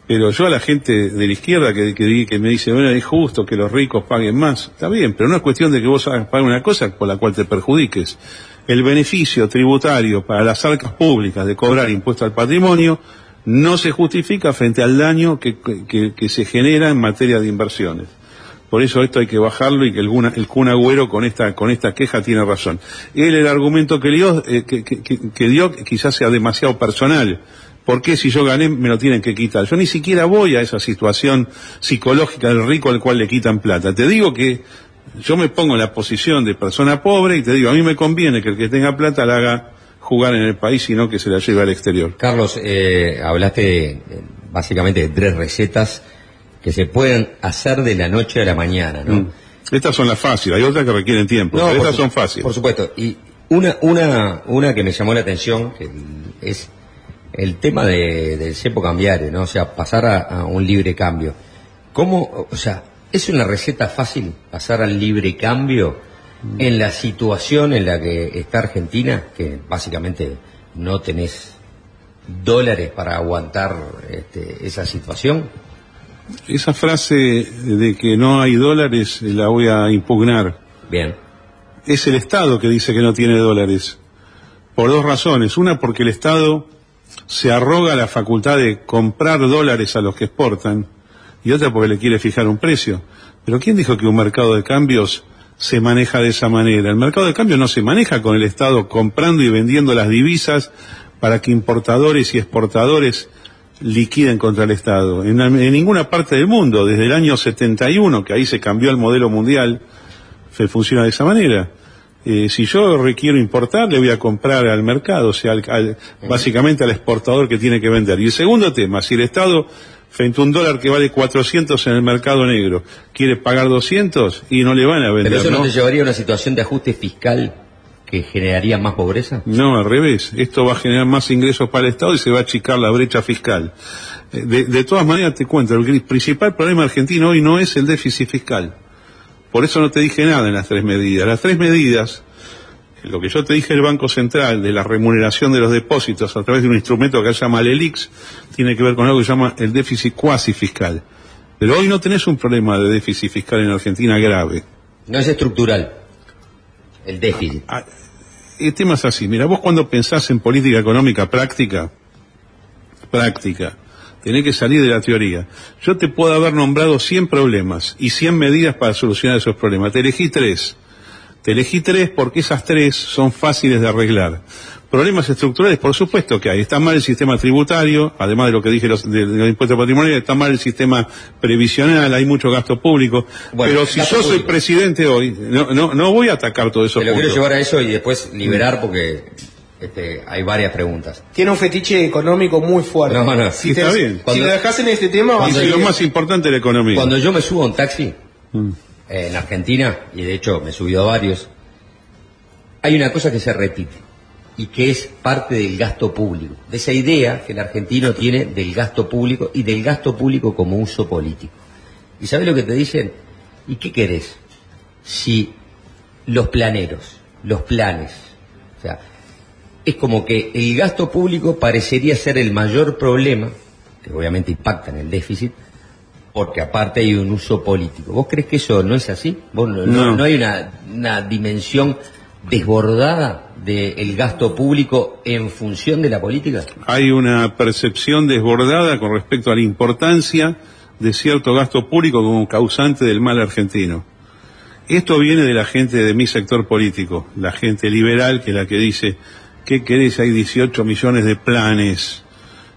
pero yo a la gente de la izquierda que, que, que me dice, bueno, es justo que los ricos paguen más, está bien, pero no es cuestión de que vos hagas pagar una cosa por la cual te perjudiques. El beneficio tributario para las arcas públicas de cobrar impuesto al patrimonio no se justifica frente al daño que, se genera en materia de inversiones. Por eso esto hay que bajarlo y que el, el Kun Agüero con esta, con esta queja tiene razón. Él el argumento que dio, eh, que- que dio quizás sea demasiado personal. ¿Por qué si yo gané me lo tienen que quitar? Yo ni siquiera voy a esa situación psicológica del rico al cual le quitan plata. Te digo que Yo me pongo en la posición de persona pobre y te digo, a mí me conviene que el que tenga plata la haga jugar en el país y no que se la lleve al exterior. Carlos, eh, hablaste de, básicamente de tres recetas que se pueden hacer de la noche a la mañana, ¿no? Mm. Estas son las fáciles, hay otras que requieren tiempo, No, pero estas su- son fáciles. Por supuesto. Y una, una, una que me llamó la atención que es el tema de- del cepo cambiario, ¿no? O sea, pasar a, a un libre cambio. ¿Cómo, o sea, es una receta fácil pasar al libre cambio en la situación en la que está Argentina, que básicamente no tenés dólares para aguantar este, esa situación? Esa frase de que no hay dólares eh, la voy a impugnar. Bien. Es el Estado que dice que no tiene dólares. Por dos razones. Una, porque el Estado se arroga la facultad de comprar dólares a los que exportan. Y otra, porque le quiere fijar un precio. Pero ¿quién dijo que un mercado de cambios se maneja de esa manera? El mercado de cambios no se maneja con el Estado comprando y vendiendo las divisas para que importadores y exportadores liquiden contra el Estado. En, ninguna parte del mundo, desde el año 71, que ahí se cambió el modelo mundial, se funciona de esa manera. Eh, si yo requiero importar, le voy a comprar al mercado, o sea, al- básicamente al exportador que tiene que vender. Y el segundo tema, si el Estado, frente a un dólar que vale 400 en el mercado negro, quiere pagar 200 y no le van a vender, ¿Pero eso no, te llevaría a una situación de ajuste fiscal que generaría más pobreza? No, al revés. Esto va a generar más ingresos para el Estado y se va a achicar la brecha fiscal. Eh, De, de todas maneras, te cuento, el principal problema argentino hoy no es el déficit fiscal. Por eso no te dije nada en las tres medidas. Las tres medidas, lo que yo te dije del Banco Central, de la remuneración de los depósitos a través de un instrumento que se llama el ELIX, tiene que ver con algo que se llama el déficit cuasi fiscal. Pero hoy no tenés un problema de déficit fiscal en Argentina grave. No es estructural. El déficit. El tema es así. Mira, vos cuando pensás en política económica práctica, práctica, tenés que salir de la teoría. Yo te puedo haber nombrado 100 problemas y 100 medidas para solucionar esos problemas. Te elegí tres. Te elegí tres porque esas tres son fáciles de arreglar. Problemas estructurales, por supuesto que hay. Está mal el sistema tributario, además de lo que dije los, de, de los impuestos patrimoniales, está mal el sistema previsional, hay mucho gasto público. Bueno, Pero si yo soy presidente hoy, no, no, no voy a atacar todo eso. Te lo quiero llevar a eso y después liberar porque este, hay varias preguntas. Tiene un fetiche económico muy fuerte. No, no, si sí, te- está bien. Si Cuando- lo dejas en este tema, a Es seguir- lo más importante de la economía. Cuando yo me subo a un taxi Mm. En Argentina, y de hecho me he subido a varios, hay una cosa que se repite y que es parte del gasto público, de esa idea que el argentino tiene del gasto público y del gasto público como uso político. ¿Y sabes lo que te dicen? ¿Y qué querés? Si los planeros, los planes, o sea, es como que el gasto público parecería ser el mayor problema, que obviamente impacta en el déficit, porque aparte hay un uso político. ¿Vos crees que eso no es así? ¿Vos no, no- No. no hay una, una dimensión desbordada del gasto público en función de la política? Hay una percepción desbordada con respecto a la importancia de cierto gasto público como causante del mal argentino. Esto viene de la gente de mi sector político, la gente liberal, que es la que dice, ¿qué querés? Hay 18 millones de planes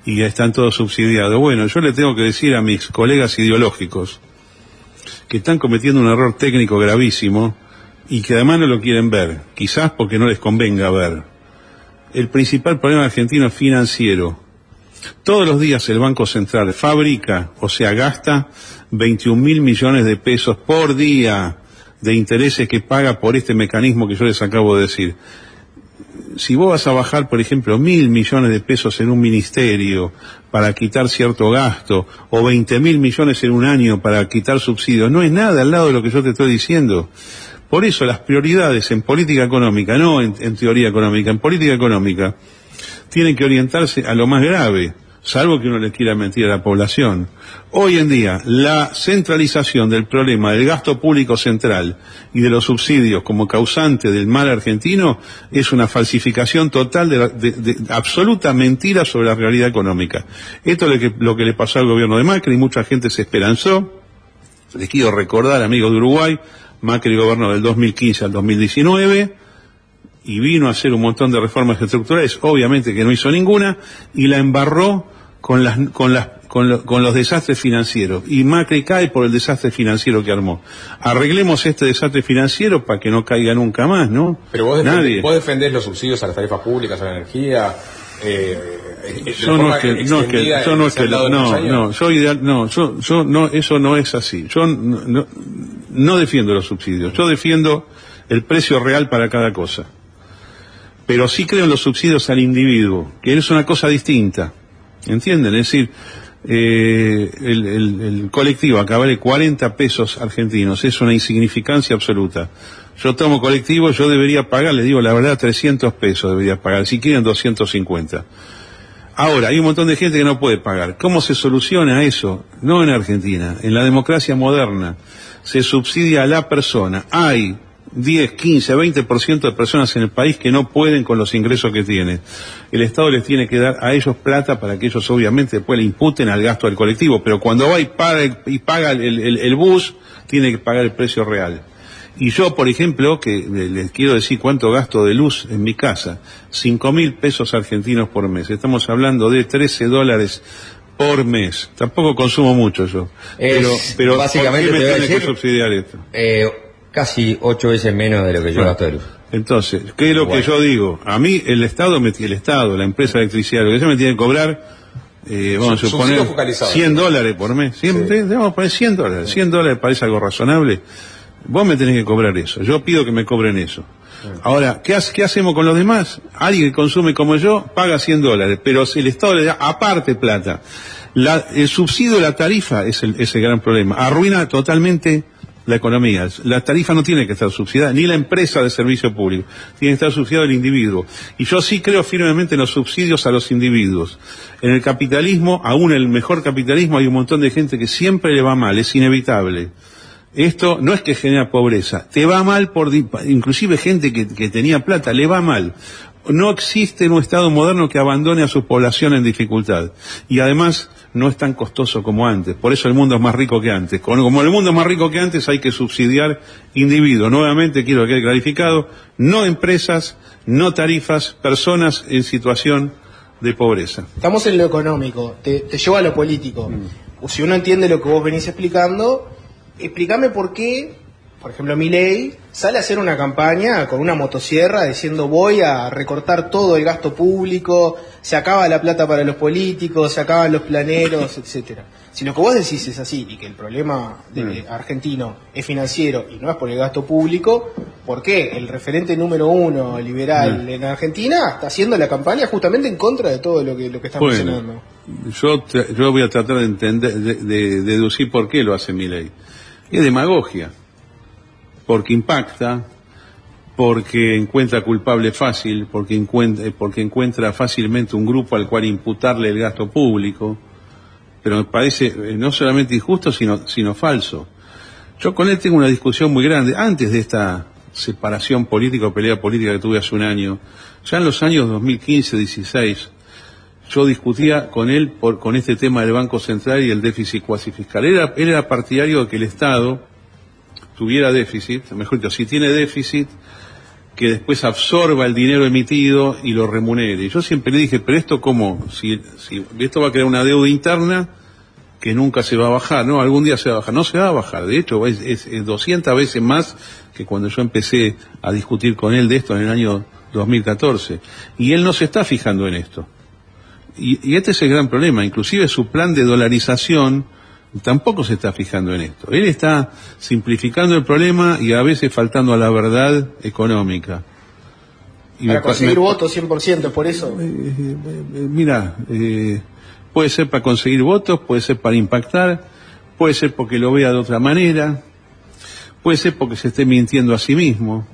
y ya están todos subsidiados. Bueno, yo le tengo que decir a mis colegas ideológicos que están cometiendo un error técnico gravísimo y que además no lo quieren ver, quizás porque no les convenga ver. El principal problema argentino es financiero. Todos los días el Banco Central fabrica, o sea, gasta 21 mil millones de pesos por día de intereses que paga por este mecanismo que yo les acabo de decir. Si vos vas a bajar, por ejemplo, mil millones de pesos en un ministerio para quitar cierto gasto, o 20 mil millones en un año para quitar subsidios, no es nada al lado de lo que yo te estoy diciendo. Por eso las prioridades en política económica, no en, en teoría económica, en política económica, tienen que orientarse a lo más grave, salvo que uno le quiera mentir a la población. Hoy en día, la centralización del problema del gasto público central y de los subsidios como causante del mal argentino es una falsificación total de, la- de- absoluta mentira sobre la realidad económica. Esto es lo que, lo que le pasó al gobierno de Macri, mucha gente se esperanzó. Les quiero recordar, amigos de Uruguay, Macri gobernó del 2015 al 2019 y vino a hacer un montón de reformas estructurales, obviamente que no hizo ninguna, y la embarró con las con las con, lo- con los desastres financieros y Macri cae por el desastre financiero que armó. Arreglemos este desastre financiero para que no caiga nunca más, ¿no? Pero vos, defendés, Nadie. vos defendés los subsidios a las tarifas públicas, a la energía. Eh, eh, Yo no es que, no es que, yo no es que, no, no, yo ideal, no, yo, yo no, eso no es así. Yo no, no, no defiendo los subsidios, yo defiendo el precio real para cada cosa. Pero sí creo en los subsidios al individuo, que es una cosa distinta. ¿Entienden? Es decir, eh, el, el- el colectivo acá vale 40 pesos argentinos, es una insignificancia absoluta. Yo tomo colectivo, yo debería pagar, le digo la verdad, 300 pesos debería pagar, si quieren 250. Ahora, hay un montón de gente que no puede pagar. ¿Cómo se soluciona eso? No en Argentina, en la democracia moderna. Se subsidia a la persona. Hay 10, 15, 20% de personas en el país que no pueden con los ingresos que tienen. El Estado les tiene que dar a ellos plata para que ellos obviamente después le imputen al gasto del colectivo, pero cuando va y paga, y paga el, el- el bus, tiene que pagar el precio real. Y yo, por ejemplo, que les quiero decir cuánto gasto de luz en mi casa, cinco mil pesos argentinos por mes. Estamos hablando de 13 dólares por mes. Tampoco consumo mucho yo. Es, pero, pero básicamente ¿por qué me tiene que subsidiar esto? Eh, casi ocho veces menos de lo que yo Bueno. gasto de luz. Entonces, ¿qué es lo que yo digo? A mí el Estado, me, el Estado, la empresa de electricidad, lo que sea me tiene que cobrar, eh, vamos a suponer, focalizado. 100 dólares por mes. Siempre, vamos a poner 100 dólares. 100 dólares parece algo razonable. Vos me tenés que cobrar eso. Yo pido que me cobren eso. Ahora, ¿qué, hace- ¿qué hacemos con los demás? Alguien que consume como yo paga 100 dólares, pero si el Estado le da aparte plata. La- el subsidio de la tarifa es el, es el gran problema. Arruina totalmente la economía. La tarifa no tiene que estar subsidiada, ni la empresa de servicio público. Tiene que estar subsidiado el individuo. Y yo sí creo firmemente en los subsidios a los individuos. En el capitalismo, aún el mejor capitalismo, hay un montón de gente que siempre le va mal, es inevitable. Esto no es que genera pobreza, te va mal por, inclusive gente que, que tenía plata, le va mal. No existe un Estado moderno que abandone a su población en dificultad. Y además no es tan costoso como antes. Por eso el mundo es más rico que antes. Como el mundo es más rico que antes, hay que subsidiar individuos. Nuevamente quiero que quede clarificado, no empresas, no tarifas, personas en situación de pobreza. Estamos en lo económico, te, te llevo a lo político. Si uno entiende lo que vos venís explicando, explícame por qué, por ejemplo, Milei sale a hacer una campaña con una motosierra diciendo voy a recortar todo el gasto público, se acaba la plata para los políticos, se acaban los planeros, etcétera. Si lo que vos decís es así y que el problema de- argentino es financiero y no es por el gasto público, ¿por qué el referente número uno liberal en Argentina está haciendo la campaña justamente en contra de todo lo que, lo que está Bueno. mencionando? Yo, yo voy a tratar de entender, de, de deducir por qué lo hace mi ley. Es demagogia. Porque impacta, porque encuentra culpable fácil, porque encuentra, porque encuentra fácilmente un grupo al cual imputarle el gasto público. Pero me parece eh, no solamente injusto, sino, sino falso. Yo con él tengo una discusión muy grande. Antes de esta separación política o pelea política que tuve hace un año, ya en los años 2015-16, yo discutía con él por, con este tema del Banco Central y el déficit cuasi fiscal. Él él era partidario de que el Estado tuviera déficit, mejor dicho, si tiene déficit, que después absorba el dinero emitido y lo remunere. Yo siempre le dije, pero esto cómo, si, si esto va a crear una deuda interna que nunca se va a bajar, ¿no? Algún día se va a bajar, no se va a bajar, de hecho es, es, es 200 veces más que cuando yo empecé a discutir con él de esto en el año 2014. Y él no se está fijando en esto. Y este es el gran problema, inclusive su plan de dolarización tampoco se está fijando en esto. Él está simplificando el problema y a veces faltando a la verdad económica. Y Para me conseguir votos 100%, por eso. eh, mira, eh, puede ser para conseguir votos, puede ser para impactar, puede ser porque lo vea de otra manera, puede ser porque se esté mintiendo a sí mismo.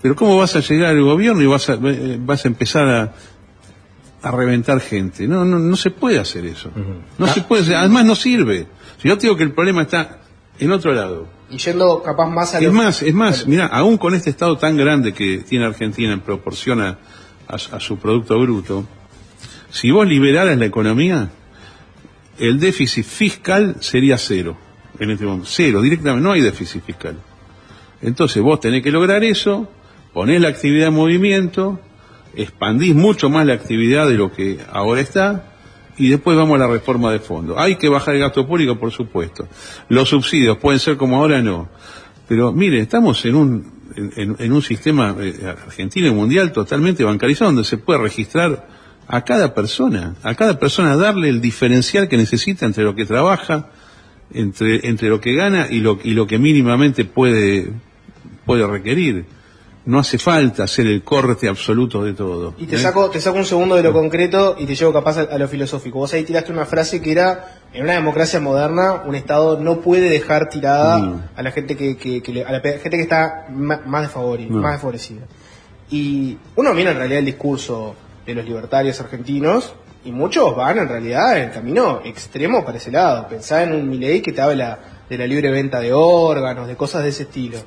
Pero ¿cómo vas a llegar al gobierno y vas a, eh, vas a empezar a, a reventar gente? No, no, no se puede hacer eso. No se puede hacer, además no sirve. Si yo te digo que el problema está en otro lado. Y yendo capaz más a Es más, es más, mira, aún con este estado tan grande que tiene Argentina en proporción a, a- a su Producto Bruto, si vos liberaras la economía, el déficit fiscal sería cero en este momento. Cero, directamente, no hay déficit fiscal. Entonces vos tenés que lograr eso, ponés la actividad en movimiento, expandís mucho más la actividad de lo que ahora está, Y después vamos a la reforma de fondo. Hay que bajar el gasto público, por supuesto. Los subsidios pueden ser como ahora, no. Pero mire, estamos en un, en, un sistema eh, argentino y mundial totalmente bancarizado donde se puede registrar a cada persona, a cada persona darle el diferencial que necesita entre lo que trabaja, entre, entre lo que gana y lo, y lo que mínimamente puede, puede requerir. No hace falta hacer el corte absoluto de todo. Y te ¿eh? saco, te saco un segundo de lo concreto y te llevo capaz a, a lo filosófico. Vos ahí tiraste una frase que era, en una democracia moderna, un Estado no puede dejar tirada a la gente que, que- que le- a la gente que está más, desfavori- No. más desfavorecida. Y uno mira en realidad el discurso de los libertarios argentinos y muchos van en realidad en camino extremo para ese lado. Pensá en un Milei que te habla de la libre venta de órganos, de cosas de ese estilo.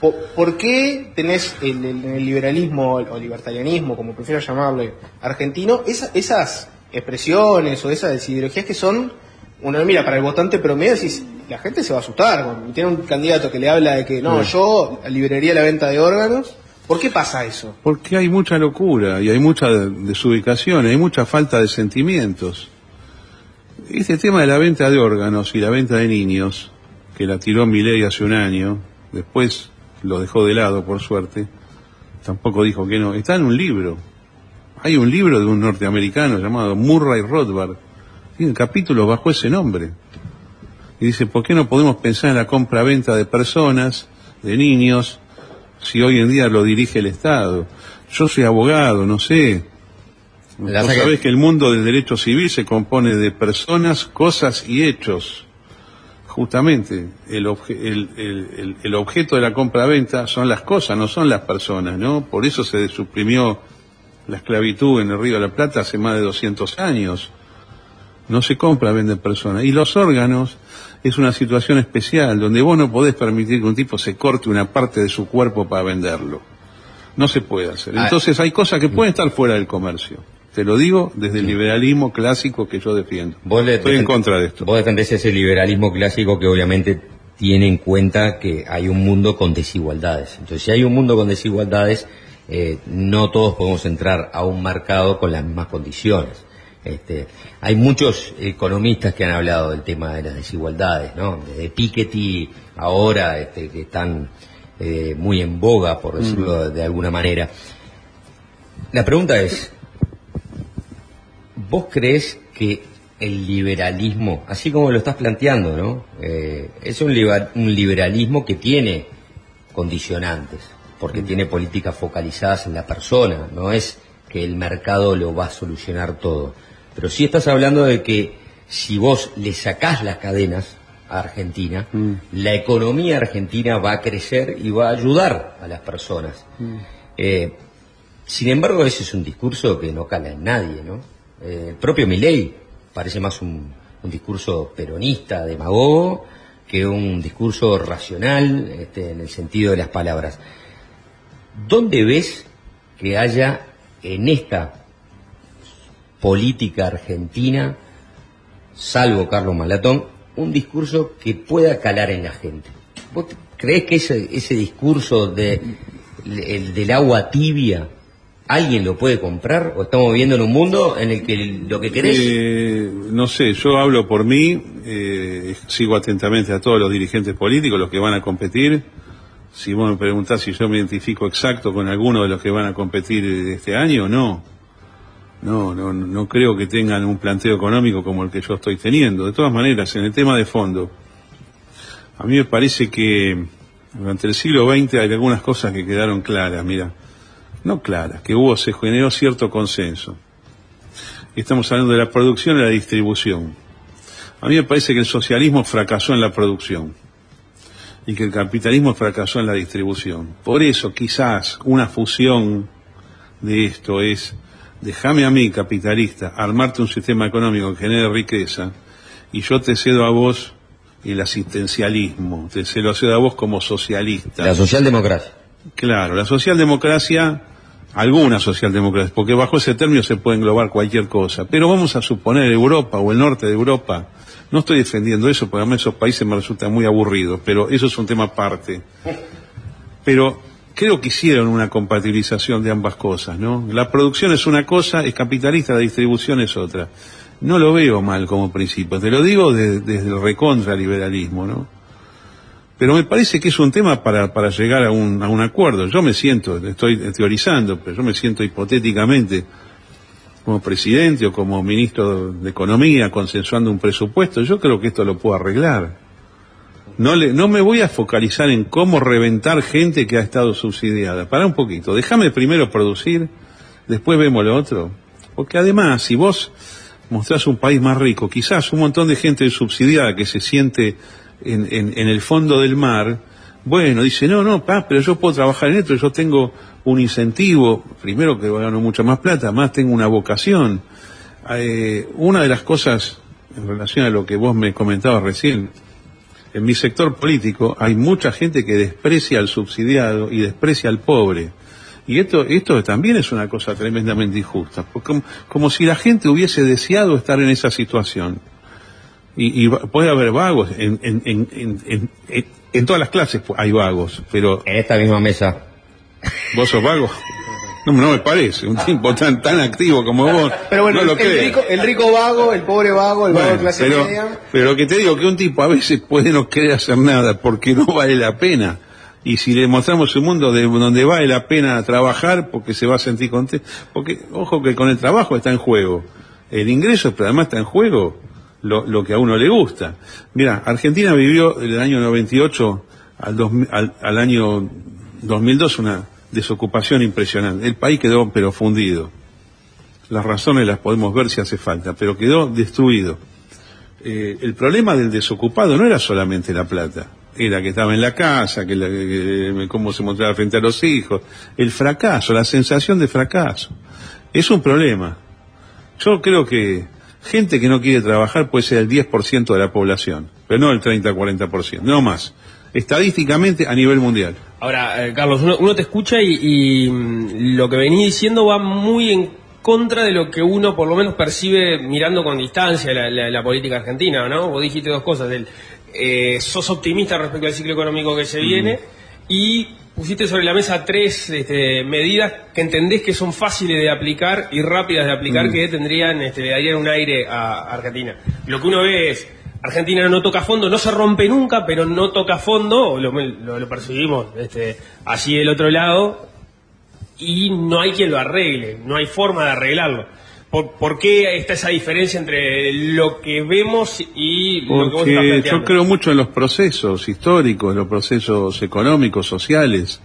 Po- ¿Por qué tenés el, el- en el liberalismo o libertarianismo, como prefiero llamarle, argentino, esa- esas expresiones o esas ideologías que son, uno mira para el votante promedio decís, la gente se va a asustar, cuando tiene un candidato que le habla de que no, Sí. yo liberaría la venta de órganos, ¿por qué pasa eso? Porque hay mucha locura y hay mucha de- desubicación, hay mucha falta de sentimientos. Este tema de la venta de órganos y la venta de niños, que la tiró Milei hace un año, después lo dejó de lado, por suerte, tampoco dijo que no, está en un libro. Hay un libro de un norteamericano llamado Murray Rothbard, tiene capítulos bajo ese nombre. Y dice, ¿por qué no podemos pensar en la compra-venta de personas, de niños, si hoy en día lo dirige el Estado? Yo soy abogado, no sé. Vos sabés que el mundo del derecho civil se compone de personas, cosas y hechos. Justamente, el, obje- el- el- objeto de la compra-venta son las cosas, no son las personas, ¿no? Por eso se suprimió la esclavitud en el Río de la Plata hace más de 200 años. No se compra, vende personas. Y los órganos es una situación especial, donde vos no podés permitir que un tipo se corte una parte de su cuerpo para venderlo. No se puede hacer. Ah. Entonces hay cosas que pueden estar fuera del comercio. Te lo digo desde el liberalismo clásico que yo defiendo. Estoy en contra de esto. Vos defendés ese liberalismo clásico que obviamente tiene en cuenta que hay un mundo con desigualdades. Entonces, si hay un mundo con desigualdades, eh, no todos podemos entrar a un mercado con las mismas condiciones. Este, hay muchos economistas que han hablado del tema de las desigualdades, ¿no? Desde Piketty ahora, este, que están eh, muy en boga, por decirlo de alguna manera. La pregunta es, ¿Vos crees que el liberalismo, así como lo estás planteando, ¿no? Eh, es un, liber- un liberalismo que tiene condicionantes, porque tiene políticas focalizadas en la persona, no es que el mercado lo va a solucionar todo. Pero sí estás hablando de que si vos le sacás las cadenas a Argentina, la economía argentina va a crecer y va a ayudar a las personas. Eh, sin embargo, ese es un discurso que no cala en nadie, ¿no? Eh, el propio Milei parece más un, un discurso peronista, demagogo, que un discurso racional este, en el sentido de las palabras. ¿Dónde ves que haya en esta política argentina, salvo Carlos Malatón, un discurso que pueda calar en la gente? ¿Vos crees que ese, ese discurso de, el del agua tibia alguien lo puede comprar o estamos viviendo en un mundo en el que lo que querés Eh, no sé, yo hablo por mí, eh, sigo atentamente a todos los dirigentes políticos, los que van a competir. Si vos me preguntás si yo me identifico exacto con alguno de los que van a competir este año, no. No, no, no creo que tengan un planteo económico como el que yo estoy teniendo. De todas maneras, en el tema de fondo, a mí me parece que durante el siglo XX hay algunas cosas que quedaron claras, mira, no claras, que hubo, se generó cierto consenso. Estamos hablando de la producción y la distribución. A mí me parece que el socialismo fracasó en la producción y que el capitalismo fracasó en la distribución. Por eso quizás una fusión de esto es, déjame a mí, capitalista, armarte un sistema económico que genere riqueza y yo te cedo a vos el asistencialismo, te se lo cedo a vos como socialista. la socialdemocracia Claro, la socialdemocracia, alguna socialdemocracia, porque bajo ese término se puede englobar cualquier cosa, pero vamos a suponer Europa o el norte de Europa, no estoy defendiendo eso, porque a mí esos países me resultan muy aburridos, pero eso es un tema aparte. Pero creo que hicieron una compatibilización de ambas cosas, ¿no? La producción es una cosa, es capitalista, la distribución es otra. no lo veo mal como principio. Te lo digo de- desde el recontraliberalismo, ¿no? Pero me parece que es un tema para, para llegar a un, a un acuerdo. Yo me siento, estoy teorizando, pero yo me siento hipotéticamente como presidente o como ministro de Economía consensuando un presupuesto. Yo creo que esto lo puedo arreglar. No, le, no me voy a focalizar en cómo reventar gente que ha estado subsidiada. Para un poquito. Déjame primero producir, después vemos lo otro. Porque además, si vos mostrás un país más rico, quizás un montón de gente subsidiada que se siente en, en- el fondo del mar, bueno, dice, no, no, pa, pero yo puedo trabajar en esto, yo tengo un incentivo, primero que gano mucha más plata, más tengo una vocación. Eh, una de las cosas en relación a lo que vos me comentabas recién, en mi sector político hay mucha gente que desprecia al subsidiado y desprecia al pobre. Y esto, esto también es una cosa tremendamente injusta, como, como si la gente hubiese deseado estar en esa situación. Y, y va- puede haber vagos, en, en, en, en, en- en- en todas las clases hay vagos, pero... En esta misma mesa. ¿Vos sos vago? No, no me parece, un tipo tan tan activo como vos. Pero bueno, no lo el, creo. rico, el rico vago, el pobre vago, el vago de clase pero, media. pero lo que te digo que un tipo a veces puede no querer hacer nada porque no vale la pena. Y si le mostramos un mundo de, donde vale la pena trabajar porque se va a sentir contento, porque ojo que con el trabajo está en juego el ingreso, pero además está en juego lo, que a uno le gusta. Mira, Argentina vivió del año 98 al, 2000 al, al año 2002 una desocupación impresionante. El país quedó pero fundido. Las razones las podemos ver si hace falta, pero quedó destruido. Eh, el problema del desocupado no era solamente la plata, era que estaba en la casa, que, la- que- cómo se mostraba frente a los hijos, el fracaso, la sensación de fracaso. Es un problema. Yo creo que gente que no quiere trabajar puede ser el 10% de la población, pero no el 30-40%, no más. Estadísticamente a nivel mundial. Ahora, eh, Carlos, uno, uno te escucha y, y, mm, lo que venís diciendo va muy en contra de lo que uno por lo menos percibe mirando con distancia la, la- la política argentina, ¿no? Vos dijiste dos cosas, del, eh, sos optimista respecto al ciclo económico que se viene y pusiste sobre la mesa tres este, medidas que entendés que son fáciles de aplicar y rápidas de aplicar Mm. que tendrían, este, le darían un aire a Argentina. Lo que uno ve es Argentina no toca fondo, no se rompe nunca, pero no toca fondo, lo, lo- lo percibimos este, allí del otro lado, y no hay quien lo arregle, no hay forma de arreglarlo. ¿Por, por qué está esa diferencia entre lo que vemos y lo que vos estás planteando? yo creo mucho en los procesos históricos, los procesos económicos, sociales.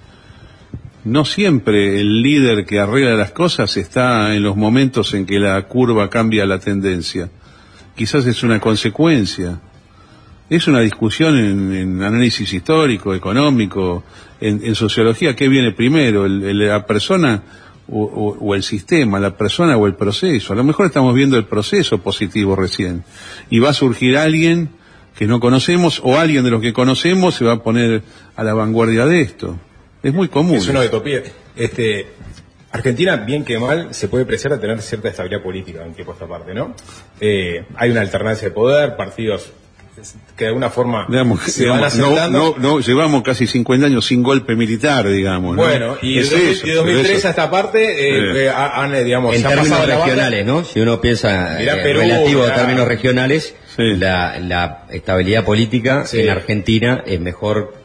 No siempre el líder que arregla las cosas está en los momentos en que la curva cambia la tendencia. Quizás es una consecuencia. Es una discusión en, en análisis histórico, económico, en, en sociología. ¿Qué viene primero? el- el- ¿La persona o, el sistema? ¿La persona o el proceso? A lo mejor estamos viendo el proceso positivo recién. Y va a surgir alguien que no conocemos o alguien de los que conocemos se va a poner a la vanguardia de esto. Es muy común. Es una utopía. Este, Argentina, bien que mal, se puede apreciar a tener cierta estabilidad política en tiempo esta parte, ¿no? Eh, hay una alternancia de poder, partidos que de alguna forma Digamos, se van no, no, no, llevamos casi 50 años sin golpe militar, digamos. ¿no? Bueno, y Es de, 2000 eso, de 2003 es a esta parte eh, Sí. eh, han, eh, digamos, en se términos regionales, ¿no? Si uno piensa Mirá eh, Perú, relativo a términos regionales, la, la estabilidad política Sí. en Argentina es mejor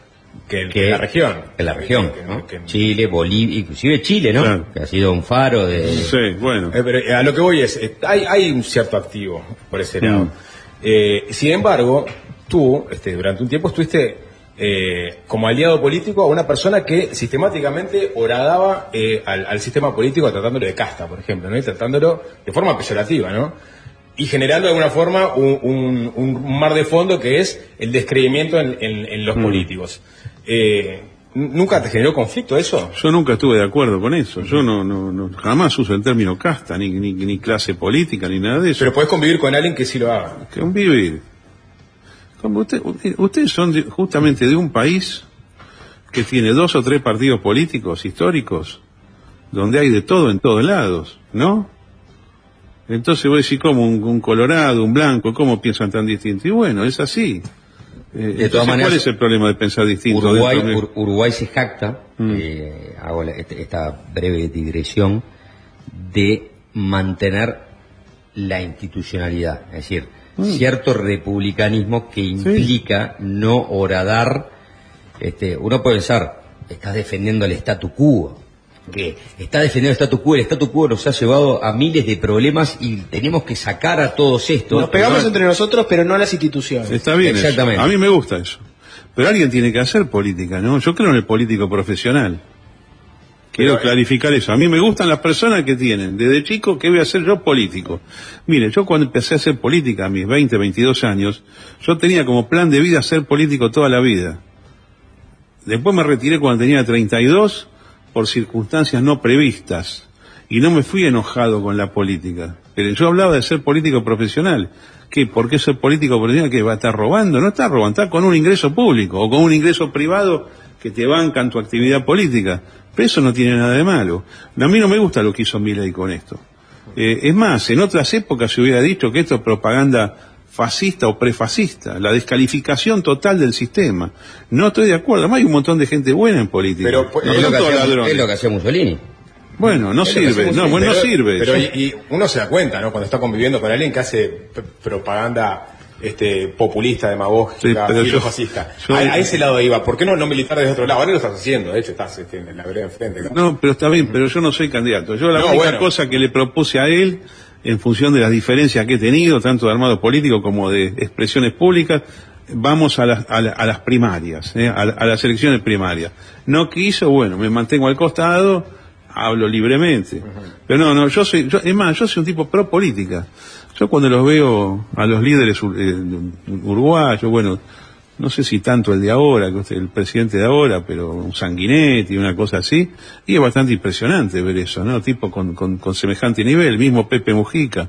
que, la región. que la región, ¿no? Chile, Bolivia, inclusive Chile, ¿no? Que ha sido un faro de... bueno. Eh, pero, a lo que voy es, eh, hay, hay un cierto activo por ese lado. Mm. Eh, sin embargo, tú, este, durante un tiempo estuviste eh, como aliado político a una persona que sistemáticamente horadaba eh, al, al sistema político tratándolo de casta, por ejemplo, ¿no? Y tratándolo de forma peyorativa, ¿no? Y generando de alguna forma un, un- un mar de fondo que es el descreimiento en, en- en los Mm. políticos. Eh, ¿Nunca te generó conflicto eso? Yo nunca estuve de acuerdo con eso. Yo no, no, no- jamás uso el término casta, ni, ni, ni clase política, ni nada de eso. Pero podés convivir con alguien que sí lo haga. Convivir. Como usted, usted- ustedes son de- justamente de un país que tiene dos o tres partidos políticos históricos, donde hay de todo en todos lados, ¿no? Entonces voy a decir, ¿cómo? Un, un colorado, un blanco, ¿cómo piensan tan distinto? Y bueno, es así. Eh, entonces, todas maneras, ¿Cuál es el problema de pensar distinto? Uruguay, de- Ur- Uruguay se jacta, Mm. eh, hago la- este- esta breve digresión, de mantener la institucionalidad, es decir, Mm. cierto republicanismo que implica no horadar, este, uno puede pensar, estás defendiendo el statu quo, que está defendiendo el statu quo, el statu quo nos ha llevado a miles de problemas y tenemos que sacar a todos estos. Nos pegamos entre nosotros, pero no a las instituciones. Está bien. eso. Exactamente. A mí me gusta eso. Pero alguien tiene que hacer política, ¿no? Yo creo en el político profesional. Quiero clarificar eso. A mí me gustan las personas que tienen, desde chico, ¿qué voy a hacer yo político? Mire, yo cuando empecé a hacer política a mis 20, 22 años, yo tenía como plan de vida ser político toda la vida. Después me retiré cuando tenía 32 por circunstancias no previstas y no me fui enojado con la política. Pero yo hablaba de ser político profesional. ¿Qué? ¿Por qué ser político profesional? ¿Que va a estar robando? No está robando, está con un ingreso público o con un ingreso privado que te bancan tu actividad política. Pero eso no tiene nada de malo. A mí no me gusta lo que hizo Milei con esto. Eh, es más, en otras épocas se hubiera dicho que esto es propaganda fascista o prefascista, la descalificación total del sistema. No estoy de acuerdo, además hay un montón de gente buena en política. Pero, no es, lo que hacía, es lo que hacía Mussolini. Bueno, no sirve, no, bueno, no sirve. Pero y, y uno se da cuenta, ¿no? Cuando está conviviendo con alguien que hace propaganda este, populista, demagógica, Sí, yo- fascista. yo- a, a ese lado iba. ¿Por qué no, no militar desde otro lado? Ahora lo estás haciendo, de hecho, estás este, en la vereda enfrente. ¿no? No, pero está bien, pero yo no soy candidato. Yo la No, única bueno. cosa que le propuse a él, en función de las diferencias que he tenido, tanto de armado político como de expresiones públicas, vamos a las, a la- a las primarias, ¿eh? a, la- a las elecciones primarias. No quiso, bueno, me mantengo al costado, hablo libremente. Pero no, no, yo soy, yo, es más, yo soy un tipo pro política. Yo cuando los veo a los líderes eh, uruguayos, bueno, no sé si tanto el de ahora, que usted- el presidente de ahora, pero un sanguinetti, una cosa así, y es bastante impresionante ver eso, ¿no? Tipo con, con, con semejante nivel, el mismo Pepe Mujica.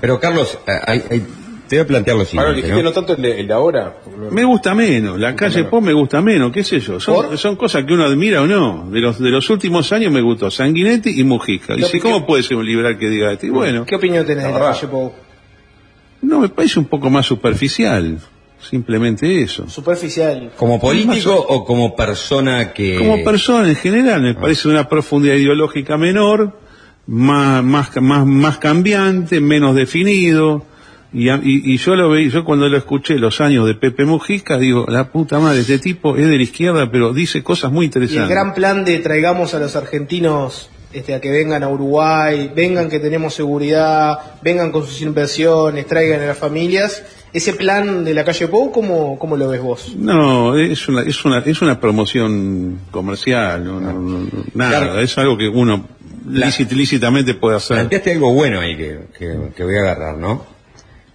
Pero Carlos, eh, hay- hay- te voy a plantear lo siguiente. ¿no? no tanto el de, el de ahora. Me gusta menos, la calle Pop me gusta menos, qué sé yo, son, son cosas que uno admira o no. De los, de los últimos años me gustó Sanguinetti y Mujica. Y ¿Qué si, ¿cómo puede ser un liberal que diga esto? Y bueno, ¿Qué opinión tenés de la calle Pou? no, me parece un poco más superficial, simplemente eso. Superficial. ¿Como político o como persona que... Como persona en general, me parece de una profundidad ideológica menor, más, más, más, más cambiante, menos definido. Y, a- y, y yo lo veí, yo cuando lo escuché los años de Pepe Mujica, digo, la puta madre, este tipo es de la izquierda, pero dice cosas muy Y el interesantes. gran plan de traigamos a los argentinos este, a que vengan a Uruguay, vengan que tenemos seguridad, vengan con sus inversiones, traigan a las familias. Ese plan de la calle Pou, ¿cómo, cómo lo ves vos? No, es una, es una, es una promoción comercial, no, no, no, nada, Claro. es algo que uno lícit- lícitamente puede hacer. Planteaste algo bueno ahí que, que- que voy a agarrar, ¿no?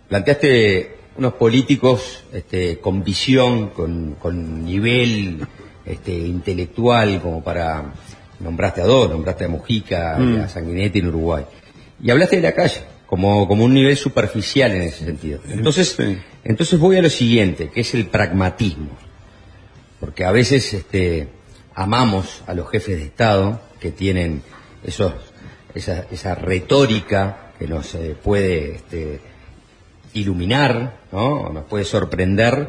Planteaste unos políticos este, con visión, con, con nivel este, intelectual, como para... Nombraste a dos, nombraste a Mujica Mm. a Sanguinetti en Uruguay. Y hablaste de la calle, como, como un nivel superficial en ese sentido. Entonces, entonces voy a lo siguiente, que es el pragmatismo. Porque a veces este, amamos a los jefes de Estado que tienen esos, esa, esa retórica que nos eh, puede este, iluminar, ¿no? Nos puede sorprender,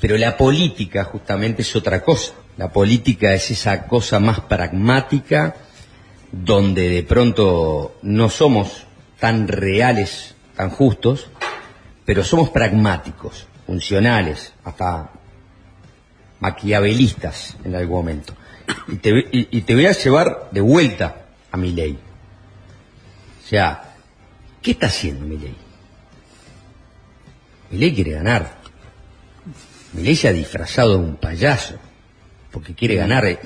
pero la política justamente es otra cosa. La política es esa cosa más pragmática donde de pronto no somos tan reales, tan justos, pero somos pragmáticos, funcionales, hasta maquiavelistas en algún momento. Y te, voy a llevar de vuelta a mi ley. O sea, ¿qué está haciendo mi ley? Mi ley quiere ganar. Mi ley se ha disfrazado de un payaso porque quiere ganar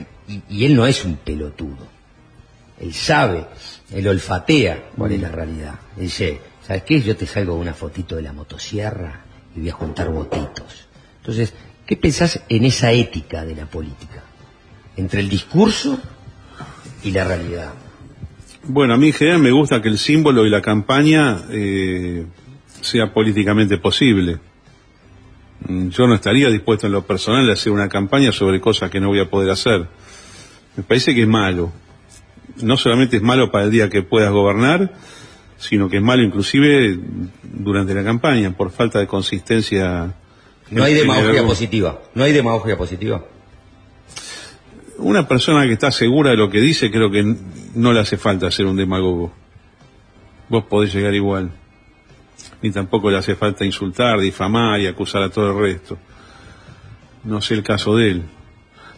y él no es un pelotudo. Él sabe, él olfatea cuál es la realidad. Él dice, ¿sabes qué? Yo te salgo una fotito de la motosierra y voy a juntar votitos. Entonces, ¿qué pensás en esa ética de la política? Entre el discurso y la realidad. Bueno, a mí en general me gusta que el símbolo y la campaña eh, sea políticamente posible. Mm, Yo no estaría dispuesto en lo personal a hacer una campaña sobre cosas que no voy a poder hacer. Me parece que es malo. No solamente es malo para el día que puedas gobernar, sino que es malo inclusive durante la campaña, por falta de consistencia. No hay demagogia positiva. No hay demagogia positiva. Una persona que está segura de lo que dice, creo que no le hace falta ser un demagogo. vos podés llegar igual. Ni tampoco le hace falta insultar, difamar y acusar a todo el resto. No sé el caso de él.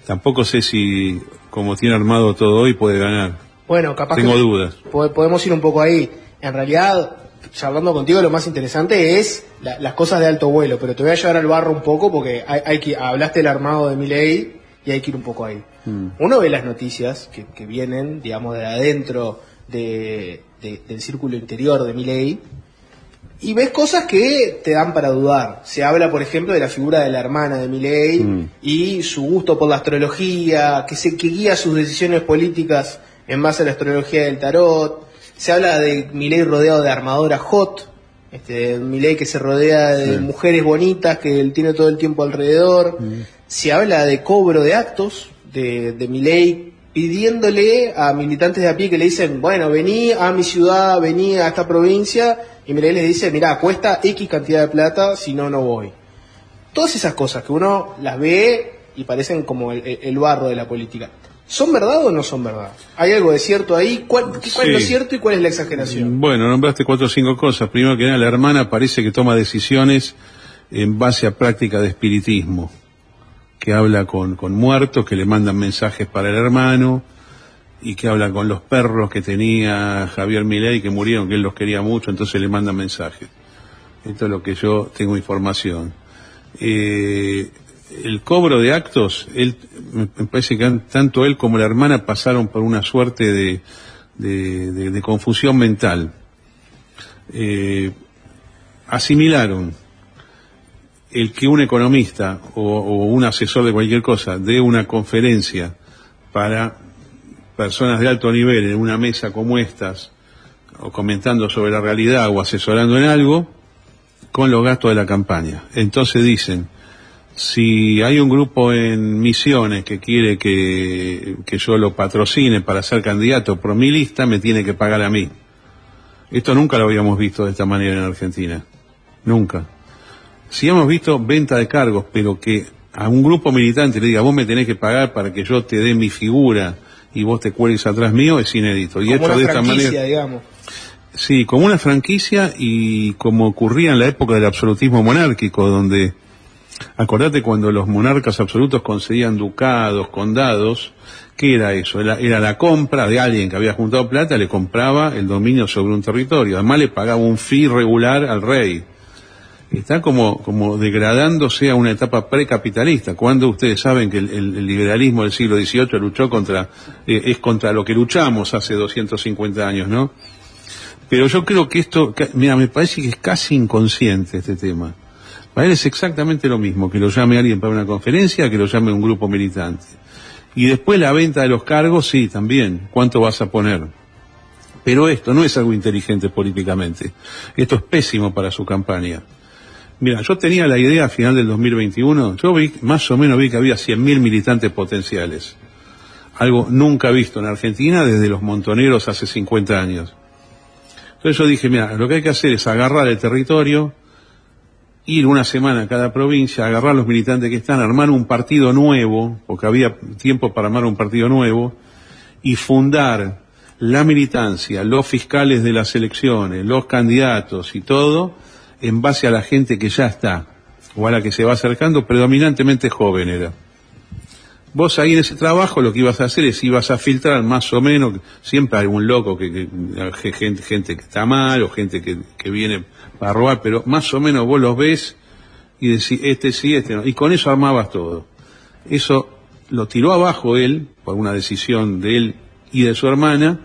Tampoco sé si, como tiene armado todo hoy, puede ganar. Bueno, capaz Tengo que dudas. po- podemos ir un poco ahí. En realidad, charlando contigo, lo más interesante es la- las cosas de alto vuelo, pero te voy a llevar al barro un poco porque hay, hay que, hablaste del armado de Milei y hay que ir un poco ahí. Uno ve las noticias que, que vienen, digamos, de adentro de, de- del círculo interior de Milei y ves cosas que te dan para dudar. Se habla, por ejemplo, de la figura de la hermana de Milei y su gusto por la astrología, que, se, que guía sus decisiones políticas en base a la astrología del tarot. Se habla de Milei rodeado de armadora hot, este, Milei que se rodea de Sí. mujeres bonitas que él tiene todo el tiempo alrededor. Se habla de cobro de actos, de, de Milei pidiéndole a militantes de a pie que le dicen, bueno, vení a mi ciudad, vení a esta provincia, y Milei les dice, mira, cuesta X cantidad de plata, si no, no voy. Todas esas cosas que uno las ve y parecen como el barro de la política. ¿Son verdad o no son verdad? ¿Hay algo de cierto ahí? ¿Cuál, es lo cierto y cuál es la exageración? Bueno, nombraste cuatro o cinco cosas. Primero que nada, la hermana parece que toma decisiones en base a práctica de espiritismo, que habla con, con muertos, que le mandan mensajes para el hermano, y que habla con los perros que tenía Javier Milei, que murieron, que él los quería mucho, entonces le mandan mensajes. Esto es lo que yo tengo información. Eh, el cobro de actos, él, me parece que tanto él como la hermana pasaron por una suerte de- de confusión mental. Eh, asimilaron el que un economista o, o un asesor de cualquier cosa dé una conferencia para personas de alto nivel en una mesa como estas, o comentando sobre la realidad o asesorando en algo, con los gastos de la campaña. Entonces dicen, si hay un grupo en Misiones que quiere que, que yo lo patrocine para ser candidato por mi lista, me tiene que pagar a mí. Esto nunca lo habíamos visto de esta manera en Argentina. Nunca. Si hemos visto venta de cargos, pero que a un grupo militante le diga, vos me tenés que pagar para que yo te dé mi figura y vos te cuelgues atrás mío, es inédito. Y Como hecho una de esta franquicia, manera. digamos. Sí, como una franquicia y como ocurría en la época del absolutismo monárquico, donde, acordate cuando los monarcas absolutos concedían ducados, condados, ¿qué era eso? Era, la compra de alguien que había juntado plata, le compraba el dominio sobre un territorio, además le pagaba un fee regular al rey. Está como, como degradándose a una etapa precapitalista, cuando ustedes saben que el, liberalismo del siglo XVIII luchó contra, eh, es contra lo que luchamos hace 250 años, ¿no? Pero yo creo que esto, mira, me parece que es casi inconsciente este tema. Para él es exactamente lo mismo, que lo llame alguien para una conferencia, que lo llame un grupo militante. Y después la venta de los cargos, sí, también. ¿Cuánto vas a poner? Pero esto no es algo inteligente políticamente. Esto es pésimo para su campaña. Mira, yo tenía la idea a final del 2021, yo vi, más o menos vi que había 100.000 militantes potenciales. Algo nunca visto en Argentina desde los montoneros hace 50 años. Entonces yo dije, mira, lo que hay que hacer es agarrar el territorio, ir una semana a cada provincia, agarrar los militantes que están, armar un partido nuevo, porque había tiempo para armar un partido nuevo, y fundar la militancia, los fiscales de las elecciones, los candidatos y todo, en base a la gente que ya está, o a la que se va acercando, predominantemente joven era. Vos ahí en ese trabajo lo que ibas a hacer es ibas a filtrar más o menos, siempre un loco que, gente, gente que está mal o gente que viene para robar, pero más o menos vos los ves y decís, este sí, este no. Y con eso armabas todo. Eso lo tiró abajo él, por una decisión de él y de su hermana,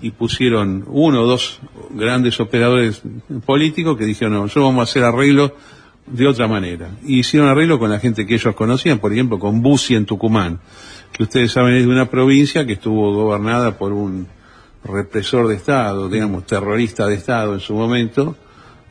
y pusieron uno o dos grandes operadores políticos que dijeron, no, yo vamos a hacer arreglo de otra manera. Y hicieron arreglo con la gente que ellos conocían, por ejemplo, con Bussi en Tucumán, que ustedes saben es de una provincia que estuvo gobernada por un represor de Estado, digamos, terrorista de Estado en su momento,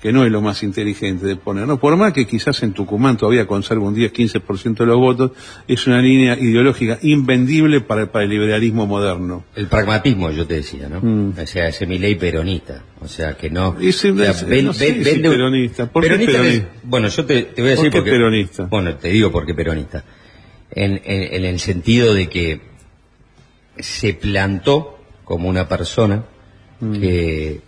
que no es lo más inteligente de poner. No, por más que quizás en Tucumán todavía conserva un 10-15% de los votos, es una línea ideológica invendible para, para el liberalismo moderno. El pragmatismo, yo te decía, ¿no? O sea, ese mi ley peronista. O sea, que no... Ese- o sea, ese- ven- no sé ven- si vende un- peronista. ¿Por qué Peronista es- bueno, yo te, te voy a ¿Por decir qué porque... peronista? Bueno, te digo por qué peronista. En, en- en el sentido de que se plantó como una persona Mm. que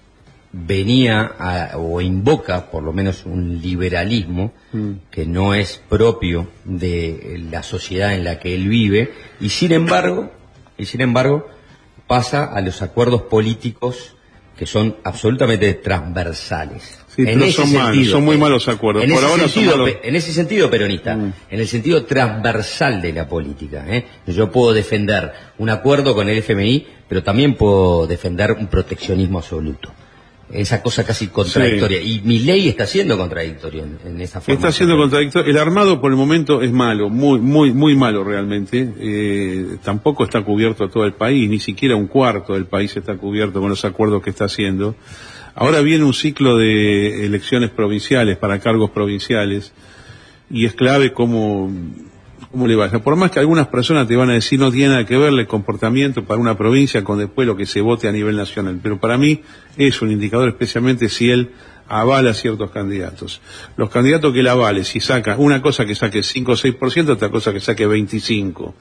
venía a- o invoca por lo menos un liberalismo que no es propio de la sociedad en la que él vive y sin embargo y sin embargo pasa a los acuerdos políticos que son absolutamente transversales. Sí, pero son malos, son muy malos acuerdos. En Por ese ahora son sentido, malos. en ese sentido peronista, Mm. en el sentido transversal de la política. ¿eh? Yo puedo defender un acuerdo con el FMI, pero también puedo defender un proteccionismo absoluto. Esa cosa casi contradictoria. Y mi ley está siendo contradictoria en, en esa forma. Está siendo contradictorio. El armado por el momento es malo, muy, muy, muy malo realmente. Eh, tampoco está cubierto todo el país, ni siquiera un cuarto del país está cubierto con los acuerdos que está haciendo. Ahora viene un ciclo de elecciones provinciales para cargos provinciales y es clave cómo, cómo le vaya. Por más que algunas personas te van a decir no tiene nada que ver el comportamiento para una provincia con después lo que se vote a nivel nacional, pero para mí es un indicador especialmente si él avala ciertos candidatos. Los candidatos que él avale, si saca una cosa que saque 5 o 6%, otra cosa que saque 25%.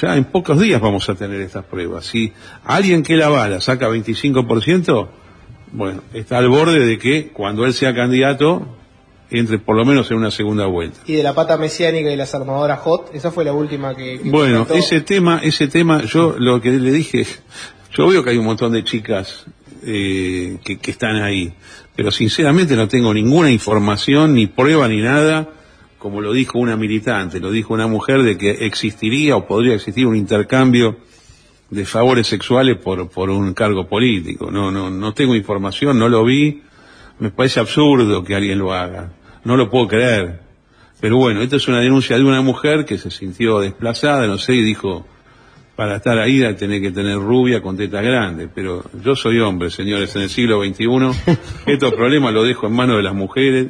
Ya en pocos días vamos a tener estas pruebas. Si alguien que él avala saca 25%, bueno, está al borde de que cuando él sea candidato entre por lo menos en una segunda vuelta. Y de la pata mesiánica y las armadoras hot, esa fue la última que... que Bueno, ese tema, ese tema, yo lo que le dije, yo veo que hay un montón de chicas eh, que, que están ahí, pero sinceramente no tengo ninguna información, ni prueba, ni nada, como lo dijo una militante, lo dijo una mujer de que existiría o podría existir un intercambio de favores sexuales por, por un cargo político. No, no, no tengo información, no lo vi, me parece absurdo que alguien lo haga, no lo puedo creer. Pero bueno, esto es una denuncia de una mujer que se sintió desplazada, no sé, y dijo, para estar ahí hay tener que tener rubia con tetas grandes. Pero yo soy hombre, señores, en el siglo XXI, estos problemas los dejo en manos de las mujeres.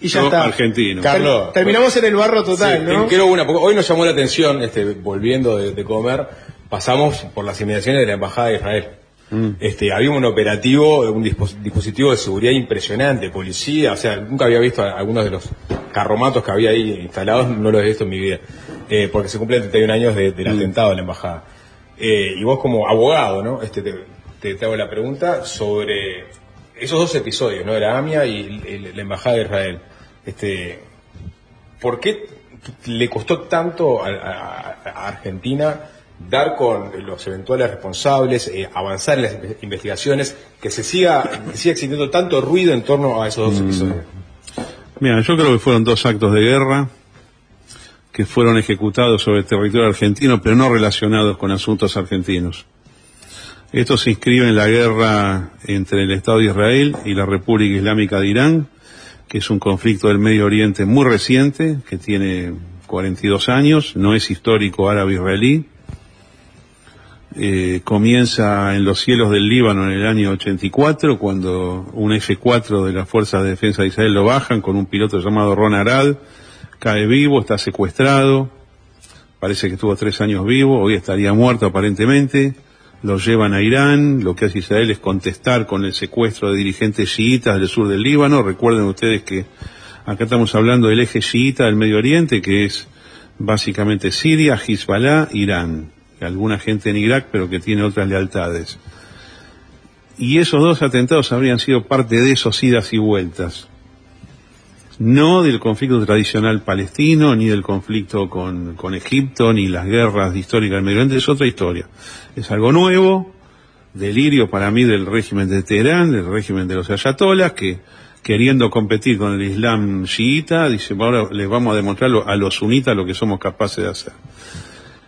Y ya está. argentino. Carlos. Terminamos en el barro total, Sí, ¿no? Quiero una, porque hoy nos llamó la atención, este, volviendo de, de comer, pasamos por las inmediaciones de la Embajada de Israel. Mm. Este, había un operativo, un dispos- dispositivo de seguridad impresionante, policía, o sea, nunca había visto a- algunos de los carromatos que había ahí instalados, no los he visto en mi vida, eh, porque se cumplen 31 años de- del atentado de la embajada. Eh, y vos como abogado, ¿no? Este, te, te- te hago la pregunta sobre esos dos episodios, ¿no? De la AMIA y el- la embajada de Israel. Este, ¿Por qué le costó tanto a, a- a Argentina dar con los eventuales responsables, eh, avanzar en las inve- investigaciones, que se siga, que siga existiendo tanto ruido en torno a esos dos episodios? Mira, yo creo que fueron dos actos de guerra que fueron ejecutados sobre el territorio argentino, pero no relacionados con asuntos argentinos. Esto se inscribe en la guerra entre el Estado de Israel y la República Islámica de Irán, que es un conflicto del Medio Oriente muy reciente, que tiene 42 años, no es histórico árabe-israelí. Eh, comienza en los cielos del Líbano en el año 84, cuando un F-4 de las Fuerzas de Defensa de Israel lo bajan con un piloto llamado Ron Arad, cae vivo, está secuestrado, parece que estuvo tres años vivo, hoy estaría muerto aparentemente, lo llevan a Irán, lo que hace Israel es contestar con el secuestro de dirigentes chiitas del sur del Líbano, recuerden ustedes que acá estamos hablando del eje chiita del Medio Oriente, que es básicamente Siria, Hezbollah, Irán, alguna gente en Irak, pero que tiene otras lealtades. Y esos dos atentados habrían sido parte de esos idas y vueltas no del conflicto tradicional palestino, ni del conflicto con, con Egipto, ni las guerras históricas del Medio Oriente, es otra historia. Es algo nuevo, delirio para mí del régimen de Teherán, del régimen de los ayatolas, que queriendo competir con el Islam chiita, dice, ahora les vamos a demostrar a los sunitas lo que somos capaces de hacer.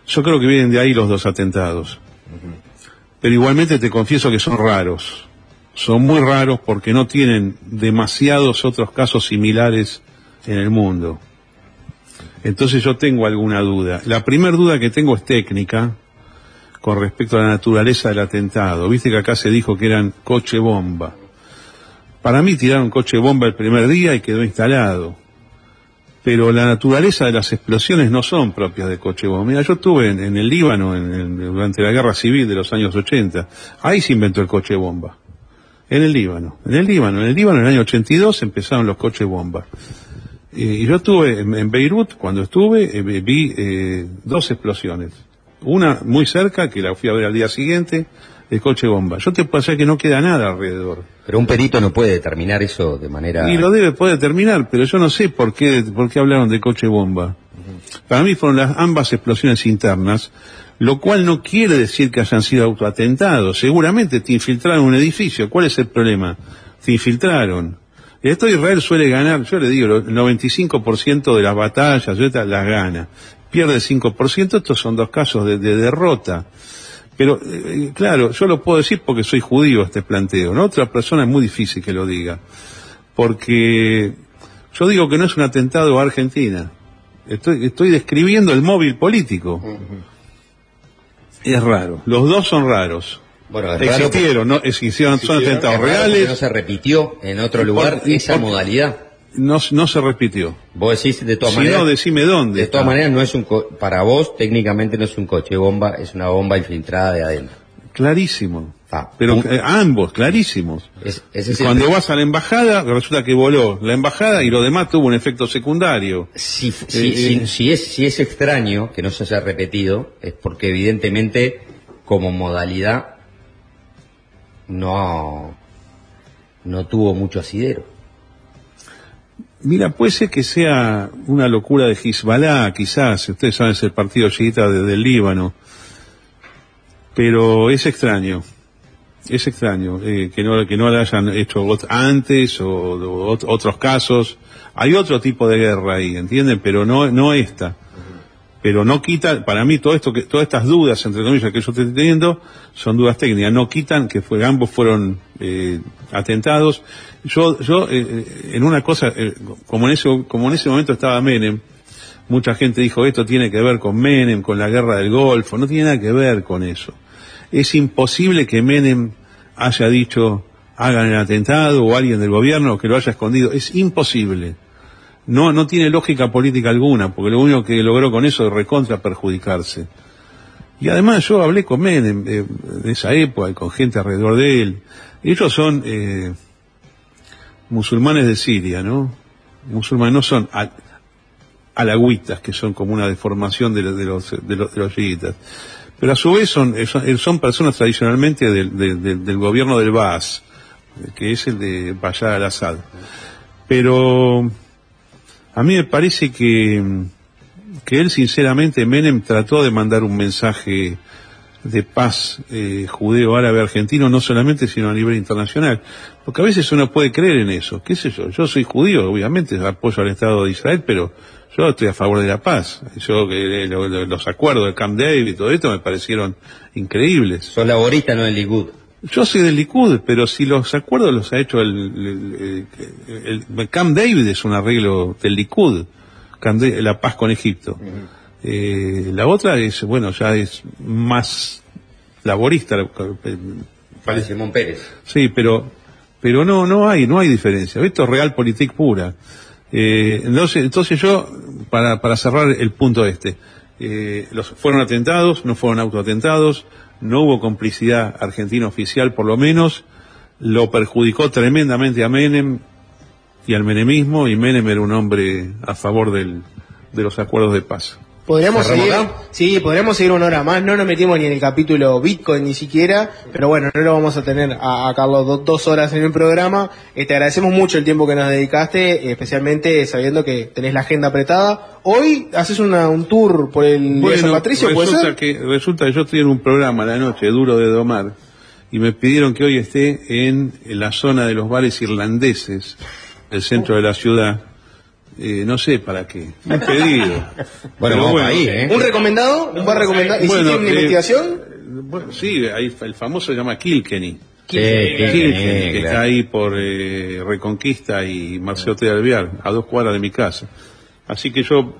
Yo creo que vienen de ahí los dos atentados. Pero igualmente te confieso que son raros. Son muy raros porque no tienen demasiados otros casos similares en el mundo. Entonces yo tengo alguna duda. La primera duda que tengo es técnica con respecto a la naturaleza del atentado. Viste que acá se dijo que eran coche bomba. Para mí tiraron coche bomba el primer día y quedó instalado. Pero la naturaleza de las explosiones no son propias de coche bomba. Mira, yo estuve en, el Líbano en- en- durante la guerra civil de los años 80. Ahí se inventó el coche bomba. En el Líbano. En el Líbano. En el Líbano en el año 82 empezaron los coches bomba. Eh, y yo estuve en, en Beirut, cuando estuve, eh, vi eh, dos explosiones. Una muy cerca, que la fui a ver al día siguiente, el coche bomba. Yo te puedo hacer que no queda nada alrededor. Pero un perito no puede determinar eso de manera... Y lo debe poder terminar, pero yo no sé por qué, por qué hablaron de coche bomba. Para mí fueron las ambas explosiones internas, lo cual no quiere decir que hayan sido autoatentados. Seguramente te infiltraron en un edificio. ¿Cuál es el problema? Te infiltraron. Esto Israel suele ganar, yo le digo, el 95% de las batallas, las gana. Pierde el 5%, estos son dos casos de, de derrota. Pero, eh, claro, yo lo puedo decir porque soy judío este planteo, ¿no? Otra persona es muy difícil que lo diga. Porque yo digo que no es un atentado a Argentina. Estoy, estoy describiendo el móvil político. Es raro. Los dos son raros. Bueno, es raro Existieron, ¿no? Existieron, son atentados reales. no se repitió en otro lugar por- esa por- modalidad. No, no se repitió. Vos decís de todas Si maneras... no, decime dónde. De todas maneras no es un... co- Para vos técnicamente no es un coche bomba, es una bomba infiltrada de adentro. Clarísimo. Ah, Pero eh, ambos, clarísimos. Es- Cuando vas a la embajada, resulta que voló la embajada y lo demás tuvo un efecto secundario. Si, Eh, si, eh, si- si es, si es extraño que no se haya repetido, es porque evidentemente como modalidad no, no tuvo mucho asidero. Mira, puede ser que sea una locura de Hezbollah, quizás, ustedes saben, es el partido chiita de- del Líbano, pero es extraño, es extraño eh, que no que no lo hayan hecho antes o, o ot- otros casos. Hay otro tipo de guerra ahí, ¿entienden? Pero no no esta. Pero no quita, para mí todo esto que todas estas dudas entre comillas que yo estoy teniendo son dudas técnicas, no quitan que ambos fueron eh, atentados. Yo yo eh, eh, en una cosa como en ese como en ese momento estaba Menem, mucha gente dijo esto tiene que ver con Menem, con la guerra del Golfo, no tiene nada que ver con eso. Es imposible que Menem haya dicho hagan el atentado o alguien del gobierno que lo haya escondido, es imposible. No, no tiene lógica política alguna, porque lo único que logró con eso es recontra perjudicarse. Y además yo hablé con Menem eh, de esa época con gente alrededor de él. Ellos son eh, musulmanes de Siria, ¿no? Musulmanes no son al- alagüitas, que son como una deformación de, los- de los, de, los, de los chiitas. Pero a su vez son, eh, son, eh, son personas tradicionalmente del, gobierno del Baas, eh, que es el de Bashar al-Assad. Pero a mí me parece que, que él sinceramente, Menem trató de mandar un mensaje de paz eh, judeo-árabe argentino, no solamente, sino a nivel internacional. Porque a veces uno puede creer en eso. ¿Qué sé yo? Yo soy judío, obviamente, apoyo al Estado de Israel, pero yo estoy a favor de la paz. Yo, eh, lo- los acuerdos de Camp David y todo esto me parecieron increíbles. Sos laborista, no del Likud. Yo soy del Likud, pero si los acuerdos los ha hecho el, el- Camp David es un arreglo del Likud, la paz con Egipto. Eh, la otra es, bueno, ya es más laborista. Parece Simón Pérez. Sí, pero, pero no, no hay, no hay diferencia. Esto es realpolitik pura. Eh, entonces, entonces yo, para, para cerrar el punto este, eh, los, fueron atentados, no fueron autoatentados, no hubo complicidad argentina oficial por lo menos, lo perjudicó tremendamente a Menem y al menemismo, y Menem era un hombre a favor del, de los acuerdos de paz. Podríamos ¿Cerramos seguir, sí, podríamos seguir una hora más, no nos metimos ni en el capítulo Bitcoin ni siquiera, pero bueno, no lo vamos a tener a, a Carlos do- dos horas en el programa. Eh, te agradecemos mucho el tiempo que nos dedicaste, especialmente sabiendo que tenés la agenda apretada. Hoy haces una- un tour por el Día de San Patricio, ¿puede resulta ser? que resulta que yo estoy en un programa a la noche duro de domar y me pidieron que hoy esté en, la zona de los bares irlandeses del centro de la ciudad Eh, no sé para qué un pedido Bueno, vamos ahí, ¿eh? ¿Un recomendado? ¿Un bar recomendado? ¿Hiciste Bueno, una eh, investigación? bueno, sí ahí el famoso se llama Kilkenny Kilkenny, Kilkenny, Kilkenny, que claro. está ahí por eh, Reconquista y Marcelo T. Alvear, a dos cuadras de mi casa. Así que yo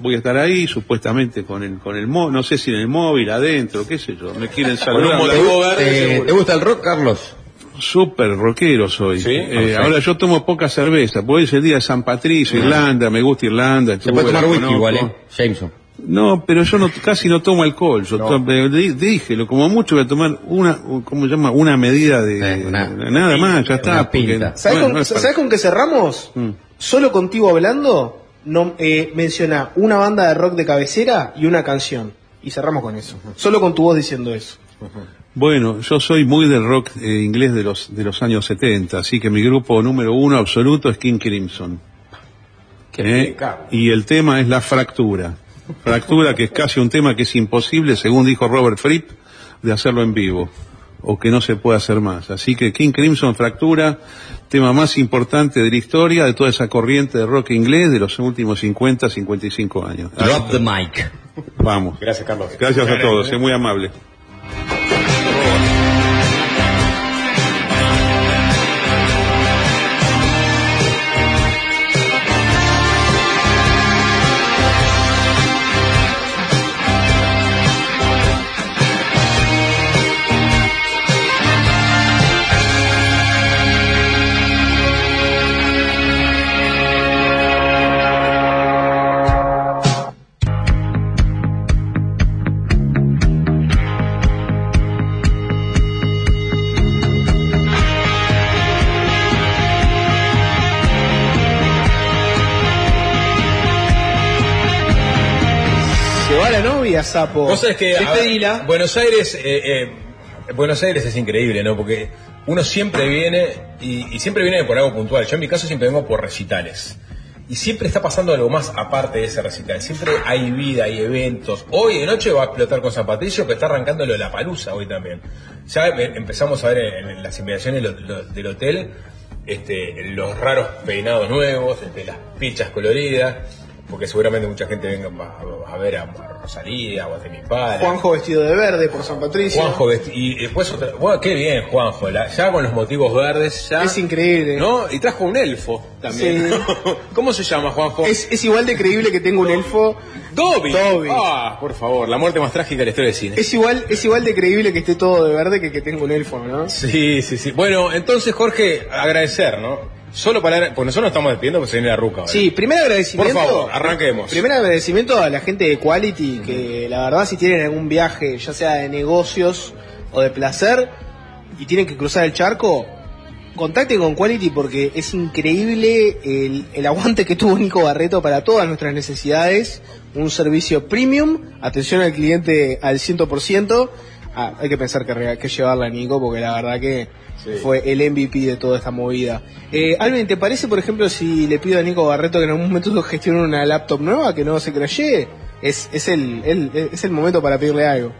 voy a estar ahí, supuestamente con el, con el móvil, no sé si en el móvil, adentro, qué sé yo, me quieren saludar. ¿Te, gu- te- te gusta el rock, Carlos? Súper rockero soy. Sí, Eh, perfecto. ahora yo tomo poca cerveza, porque hoy es el día de San Patricio, Irlanda, me gusta Irlanda. Se puede tomar whisky conozco. igual, ¿eh? Jameson. No, pero yo no, casi no tomo alcohol. Yo to- eh, dije, lo como mucho voy a tomar una, ¿cómo se llama? Una medida de, nada más, ya está. porque- ¿Sabes, bueno, con, no es ¿sabes con qué cerramos? Mm. Solo contigo hablando, no, eh, menciona una banda de rock de cabecera y una canción. Y cerramos con eso. Solo con tu voz diciendo eso. Bueno, yo soy muy del rock eh, inglés de los, de los años 70, así que mi grupo número uno absoluto es King Crimson. Eh, y el tema es la fractura. Fractura que es casi un tema que es imposible, según dijo Robert Fripp, de hacerlo en vivo. O que no se puede hacer más. Así que King Crimson Fractura, tema más importante de la historia de toda esa corriente de rock inglés de los últimos 50, 55 años. Drop the mic. Vamos. Gracias, Carlos. Gracias a todos, es muy amable. Sapo. Vos sabés que ver, Despedila. Buenos Aires, eh, eh, Buenos Aires es increíble, ¿no? Porque uno siempre viene y, y siempre viene por algo puntual. Yo en mi caso siempre vengo por recitales. Y siempre está pasando algo más aparte de ese recital. Siempre hay vida, hay eventos. Hoy de noche va a explotar con Zapatillo, que está arrancando lo de la palusa hoy también. Ya empezamos a ver en, en las inmediaciones del, lo- del hotel este, los raros peinados nuevos, este, las pichas coloridas, porque seguramente mucha gente venga a, a ver a, a Rosalía o a Temi. Juanjo vestido de verde por San Patricio. Juanjo vesti- y después otra, bueno, qué bien Juanjo, la- ya con los motivos verdes, ya. Es increíble. ¿No? Y trajo un elfo también. Sí. ¿Cómo se llama Juanjo? Es, es igual de creíble que tengo un elfo. Dobby. Dobby. Ah, por favor, la muerte más trágica de la historia del cine. Es igual, es igual de creíble que esté todo de verde que que tengo un elfo, ¿no? Sí, sí, sí. Bueno, entonces Jorge, agradecer, ¿no? Solo para, porque nosotros nos estamos despidiendo porque se viene la ruca. ahora. Sí, primer agradecimiento. Por favor, arranquemos. Primer agradecimiento a la gente de Quality, que la verdad si tienen algún viaje, ya sea de negocios o de placer, y tienen que cruzar el charco, contacten con Quality porque es increíble el, el aguante que tuvo Nico Barreto para todas nuestras necesidades. Un servicio premium, atención al cliente al 100%. Ah, hay que pensar que, que llevarla a Nico porque la verdad que fue el MVP de toda esta movida. Eh, Alvin, ¿te parece, por ejemplo, si le pido a Nico Barreto que en algún momento gestione una laptop nueva que no se creyé? Es, es, el, el- es el momento para pedirle algo.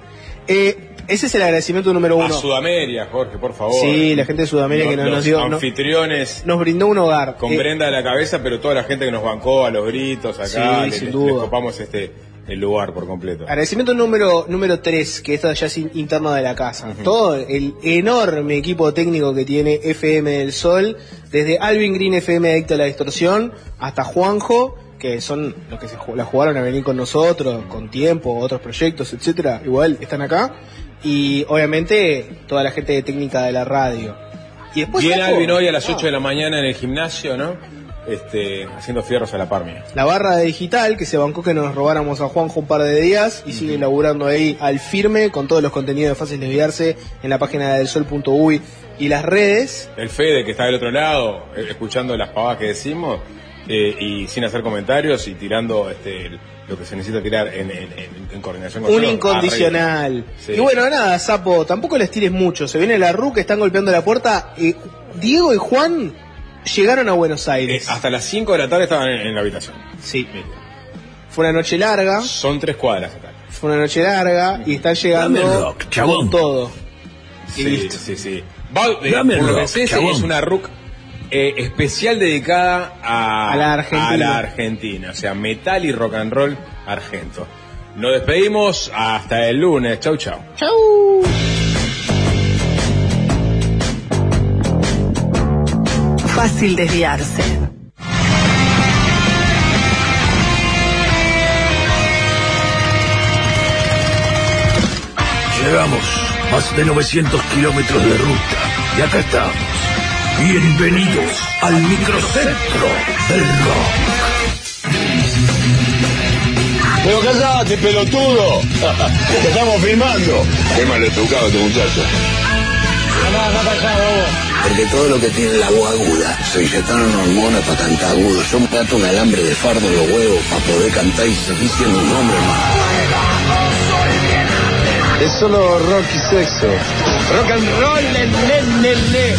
Eh, ese es el agradecimiento número A uno. Sudamérica, Jorge, por favor. Sí, la gente de Sudamérica que nos, los nos dio, anfitriones nos brindó un hogar. con Eh, Brenda a la cabeza, pero toda la gente que nos bancó a los gritos acá, Sí, le, sin le- duda. le copamos este el lugar por completo. Agradecimiento número número 3, que esto ya es in- interno de la casa. Todo el enorme equipo técnico que tiene FM del Sol, desde Alvin Green FM Adicto a la Distorsión, hasta Juanjo, que son los que se la jugaron a venir con nosotros, con tiempo, otros proyectos, etcétera, igual están acá. Y obviamente toda la gente de técnica de la radio. Y después Alvin hoy a las ah, 8 de la mañana en el gimnasio, ¿no? Este, haciendo fierros a la par mía. la barra de digital que se bancó que nos robáramos a Juanjo un par de días y sigue laburando ahí al firme con todos los contenidos de Fácil Desviarse en la página del sol.uy y las redes. El Fede que está del otro lado, eh, escuchando las pavadas que decimos eh, y sin hacer comentarios y tirando este, lo que se necesita tirar en, en- en- en coordinación con Un nosotros. incondicional. Sí. Y bueno, nada, Sapo, tampoco les tires mucho. Se viene la RU que están golpeando la puerta. Eh, Diego y Juan llegaron a Buenos Eh, Aires. hasta las 5 de la tarde estaban en, en la habitación. Sí. Fue una noche larga. Son tres cuadras acá. Fue una noche larga y están llegando Dame rock, chabón. con todo. Y Sí, listo. sí, sí. Va- eh, Dame por lo rock, que sé, es- chabón. es una RUC eh, especial dedicada a, A la Argentina. a la Argentina. O sea, metal y rock and roll argento. Nos despedimos hasta el lunes. Chau, chau. Chau. Fácil desviarse. Llegamos, más de 900 kilómetros de ruta. Y acá estamos. Bienvenidos al microcentro del rock. Pero callate, pelotudo. Te estamos filmando. Qué mal educado este muchacho. Porque todo lo que tiene la voz aguda se inyectaron hormonas para cantar agudo. Yo me trato un alambre de fardo en los huevos para poder cantar y seguir siendo un hombre más. Es solo rock y sexo. Rock and roll, le, le, le, le.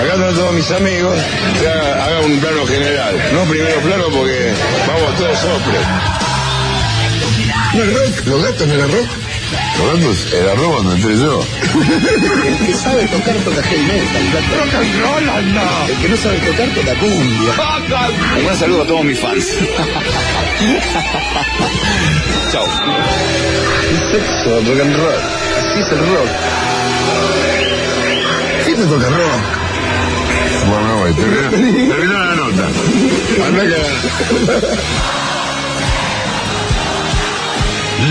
Acá están todos mis amigos. Ya haga un plano general. No primero plano porque vamos todos sopre. ¿No es rock? ¿Los gatos no era rock? Gatos era rock cuando entré yo. El que sabe tocar toca heavy metal. Rock and roll, anda. El que no sabe tocar toca cumbia. Un saludo a todos mis fans. Chao. Sexo, rock and roll. Así es el rock. ¿Quién te toca rock? Bueno, me voy. Termina, termina la nota. Anda que...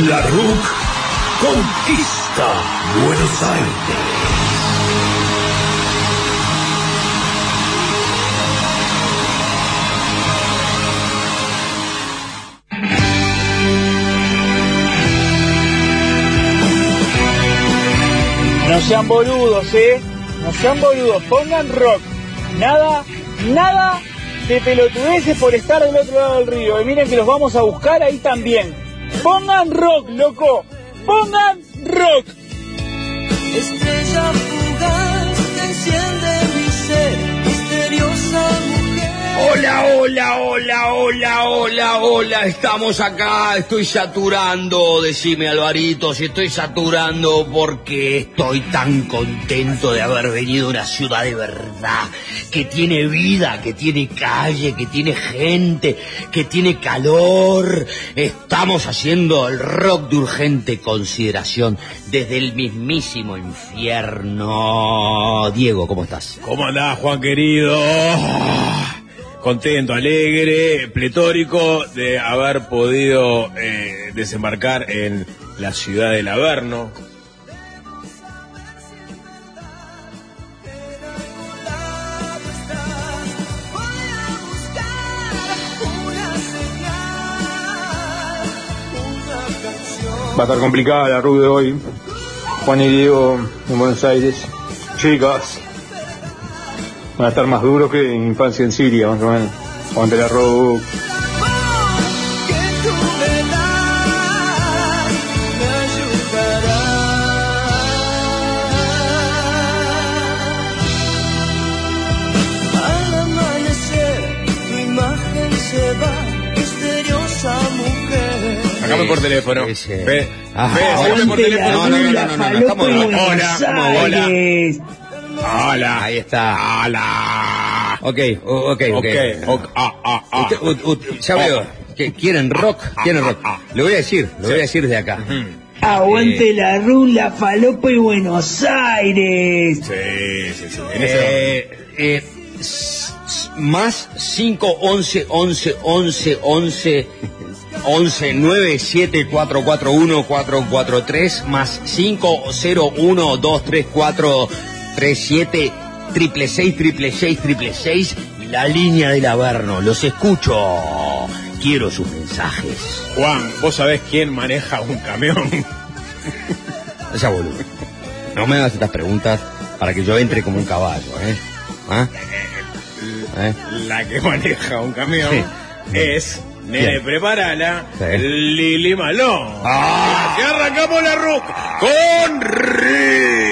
La RUC conquista Buenos Aires. No sean boludos, ¿eh? No sean boludos, pongan rock. Nada, nada de pelotudeces por estar del otro lado del río. Y miren que los vamos a buscar ahí también. Pongan rock, loco. Pongan rock. Hola, hola, hola, hola, hola, hola, estamos acá, estoy saturando, decime Alvarito, si estoy saturando porque estoy tan contento de haber venido a una ciudad de verdad, que tiene vida, que tiene calle, que tiene gente, que tiene calor. Estamos haciendo el rock de urgente consideración desde el mismísimo infierno. Diego, ¿cómo estás? ¿Cómo andás, Juan querido? Contento, alegre, pletórico de haber podido eh, desembarcar en la ciudad del Averno. Va a estar complicada la de hoy. Juan y Diego en Buenos Aires. Chicas. Van a estar más duros que en infancia en Siria, más o menos. La se va, misteriosa mujer. Sacame por teléfono. Ve, ve, Ah, sacame por teléfono. la No, no, no, no, no, no, estamos Hola, hola. Hola. Ahí está. Hola. Ok, ok, ok. Ah, ah, ah. Usted- u- u- ya veo. que ¿Quieren rock? ¿Quieren rock? Lo voy a decir, lo voy a decir desde acá. Aguante la rula, falopa y Buenos Aires. Sí, sí, sí. Eh, eh, s- s- más 5, 11, 11, 11, 11, 11, 9, 7, 4, 4, 1, 4, 4, 3, más 5, 0, 1, 2, 3, 4, 3, 7, triple 6, triple 6, triple 6, la línea del Averno. Los escucho. Quiero sus mensajes. Juan, ¿vos sabés quién maneja un camión? Esa boludo. No me hagas estas preguntas para que yo entre como un caballo, ¿eh? ¿Ah? ¿Eh? La que maneja un camión Sí. es, nene, Bien. preparala, Sí. Lili Malón. ¡Ah! Así arrancamos la RUC con Ri.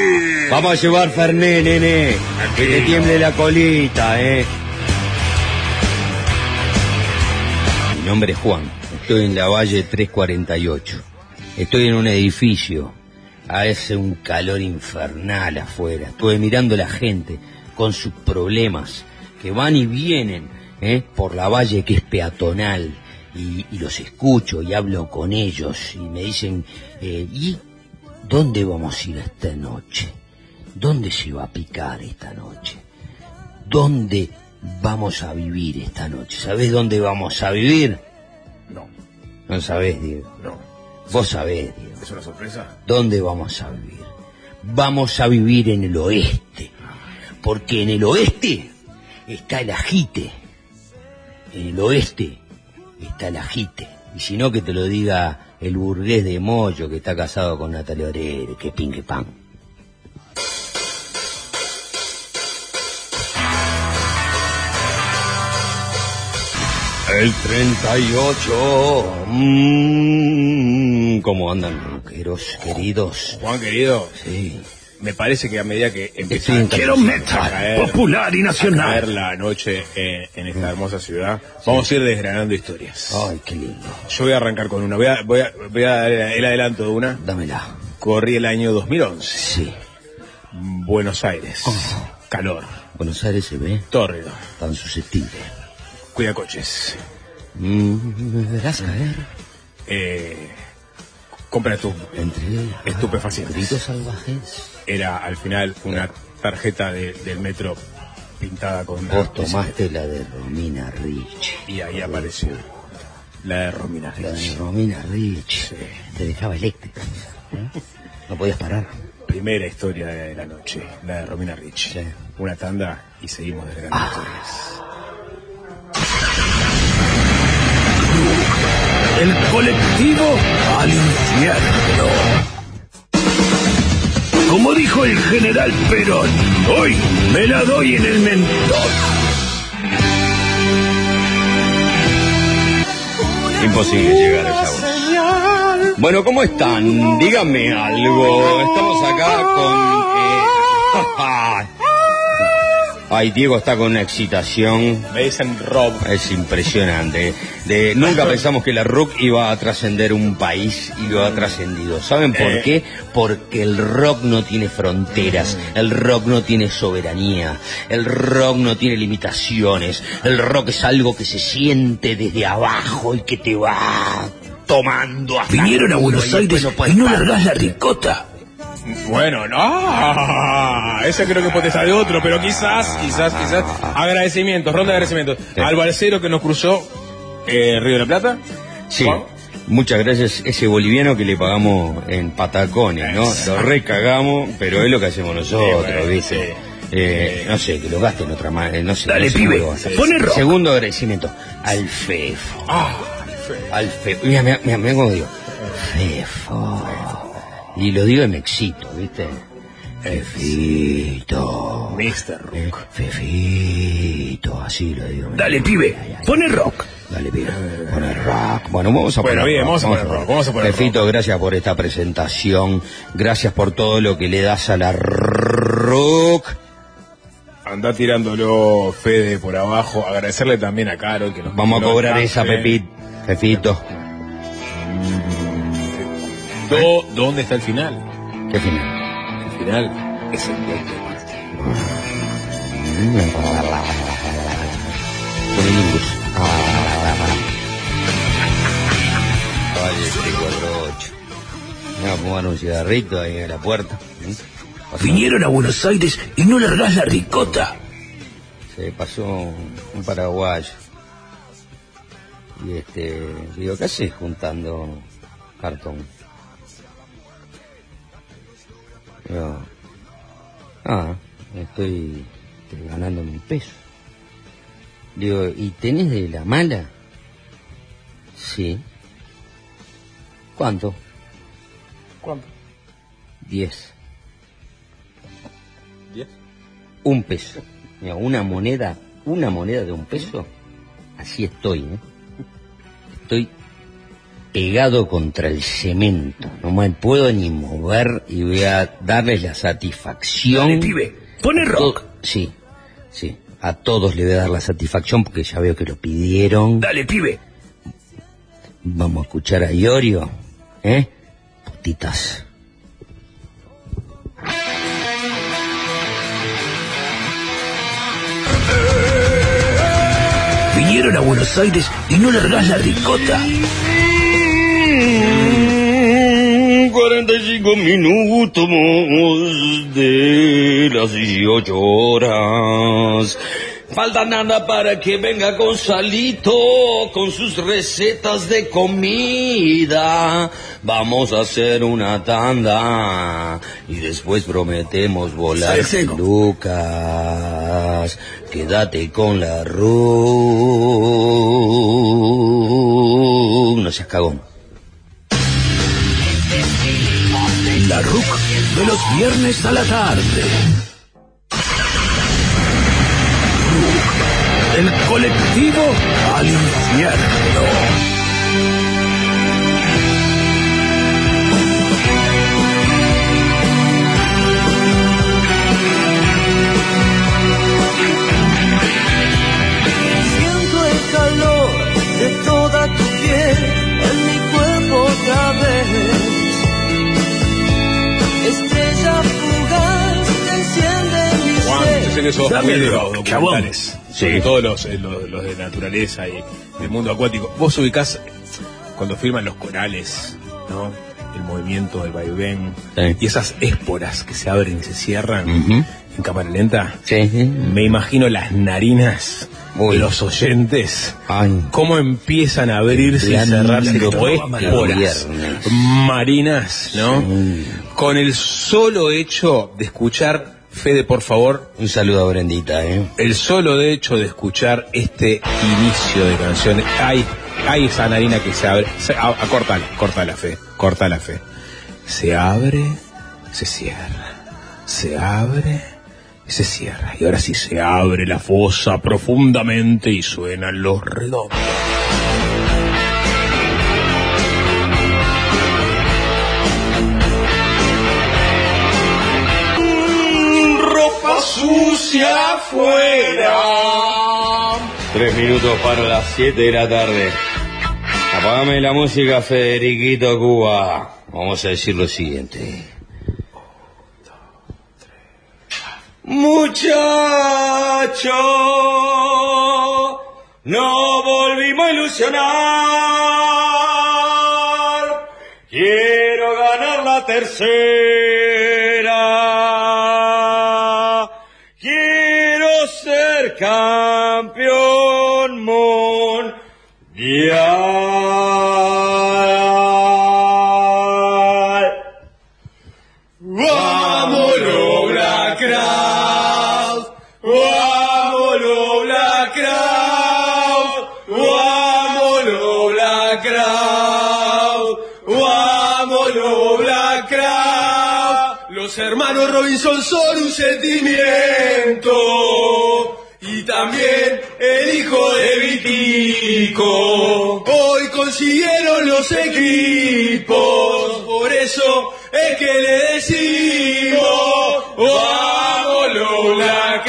Vamos a llevar Ferné, nene. Que te tiemble la colita, ¿eh? Mi nombre es Juan. Estoy en la Valle 348. Estoy en un edificio. Hace un calor infernal afuera. Estuve mirando la gente con sus problemas que van y vienen ¿eh? por la valle que es peatonal. Y, y los escucho y hablo con ellos y me dicen, eh, ¿y dónde vamos a ir esta noche? ¿Dónde se va a picar esta noche? ¿Dónde vamos a vivir esta noche? ¿Sabés dónde vamos a vivir? No. No sabés, Diego. No. Vos sabés, Diego. ¿Es una sorpresa? ¿Dónde vamos a vivir? Vamos a vivir en el oeste. Porque en el oeste está el ajite. En el oeste está el ajite. Y si no, que te lo diga el burgués de Moyo que está casado con Natalia Orere, que pingue pan. El 38. Mmm, ¿Cómo andan, Luque? rockeros queridos. Juan querido, Sí. me parece que a medida que empieza Quiero metal, popular y a nacional. caer la noche eh, en esta hermosa ciudad, vamos a ir desgranando historias. Ay, qué lindo. Yo voy a arrancar con una. Voy a, voy a, voy a dar el adelanto de una. Dámela. Corrí el año 2011. Sí. Buenos Aires. Calor. Buenos Aires se ve Tórrido. tan susceptible. Cuida coches. Mm, ¿Me verás caer? Eh, compra tu Entre estupefacientes. gritos salvajes. Era al final una tarjeta de- del metro pintada con Vos tomaste la de Romina Rich. y ahí apareció la de Romina La de. Romina Rich. Te dejaba eléctrica. ¿eh? No podías parar. Primera historia de la noche, la de Romina Rich. Sí. Una tanda y seguimos desgranando Ah. historias. El colectivo al infierno. Como dijo el general Perón, hoy me la doy en el mentón. Imposible llegar a esa voz. Bueno, ¿cómo están? Díganme algo. Estamos acá con... eh, Ay, Diego está con una excitación. Me dicen Rob. Es impresionante. De, nunca pensamos que la rock iba a trascender un país y lo ha trascendido. ¿Saben por Eh. qué? Porque el rock no tiene fronteras, el rock no tiene soberanía, el rock no tiene limitaciones, el rock es algo que se siente desde abajo y que te va tomando hasta Vinieron a Buenos Aires y no largás la ricota. Bueno, no. Ese creo que potestad de otro, pero quizás, quizás, quizás. Agradecimientos, ronda de agradecimientos. Al balsero que nos cruzó eh, Río de la Plata. Sí. Juan. Muchas gracias ese boliviano que le pagamos en patacones, ¿no? Lo recagamos, pero es lo que hacemos nosotros, bueno, ¿viste? sí. Eh, no sé, que lo gasten otra manera, no sé. Dale, no sé pibe, pone rock. Segundo agradecimiento, al Fefo. Ah, Al Fefo. Mira, mira, mira, mira cómo digo. Fefo. Y lo digo y me excito, ¿viste? Fefito. Mr. Rook. Fefito, así lo digo. Dale, pibe, pone rock. Dale, pibe. Poner rock. Bueno, vamos a Bueno, poner bien, rock, vamos a poner rock, vamos a poner Fefito, gracias por esta presentación. Gracias por todo lo que le das a la rock. Anda tirándolo Fede por abajo. Agradecerle también a Carol que nos Vamos a cobrar esa, Pepit. Fefito. Do- ¿Dónde está el final? ¿Qué final? El final es el Ingus. Vale, 348. Me voy a fumar un cigarrito ahí en la puerta. ¿eh? Vinieron a Buenos Aires y no largás la ricota. Se pasó un paraguayo. Y este, digo, ¿qué haces juntando cartón? Digo, ah, estoy ganando un peso. Digo, ¿y tenés de la mala? Sí. ¿Cuánto? ¿Cuánto? Diez. ¿Diez? Un peso. Mira, una moneda, una moneda de un peso. Así estoy, ¿eh? Estoy pegado contra el cemento. No me puedo ni mover y voy a darles la satisfacción. Dale, pibe, pone rock. Sí, sí. A todos le voy a dar la satisfacción porque ya veo que lo pidieron. Dale, pibe. Vamos a escuchar a Iorio, ¿eh? Putitas. Vinieron a Buenos Aires y no largás la ricota. 45 minutos de las 18 horas. Falta nada para que venga Gonzalito con sus recetas de comida. Vamos a hacer una tanda y después prometemos volar. Lucas, quédate con la RU. No seas cagón. La RUC de los viernes a la tarde. RUC, el colectivo al infierno. Muy de rock, los documentales. Sobre todo los, eh, los, los de naturaleza y del mundo acuático. Vos ubicás cuando filman los corales, ¿no? El movimiento del vaivén y esas ésporas que se abren y se cierran en cámara lenta. Me imagino las narinas de los oyentes, cómo empiezan a abrirse y cerrarse como viernes. marinas, ¿no? Con el solo hecho de escuchar, Fede, por favor. Un saludo a Brendita, ¿eh? El solo de hecho de escuchar este inicio de canción. Hay, hay esa narina que se abre. Se, a, a- cortala, cortala, Fe. Cortala, Fe. Se abre, se cierra. Se abre se cierra. Y ahora sí se abre la fosa profundamente y suenan los redondos. Sucia afuera. Tres minutos para las siete de la tarde. Apagame la música, Federiquito Cuba. Vamos a decir lo siguiente. Muchacho, no volvimos a ilusionar. Quiero ganar la tercera. Los hermanos Robinson son un sentimiento. Y también el hijo de Vitico. Hoy consiguieron los equipos. Por eso es que le decimos. Black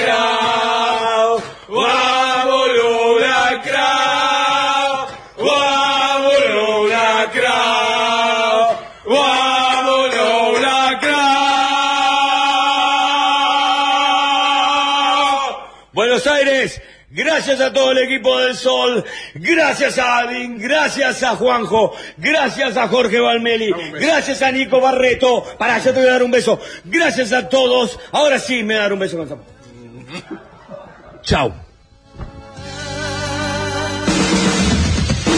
gracias a todo el equipo del Sol, gracias a Alvin, gracias a Juanjo, gracias a Jorge Valmeli, gracias a Nico Barreto, para yo te voy a dar un beso, gracias a todos, ahora sí me voy a dar un beso con. Chao.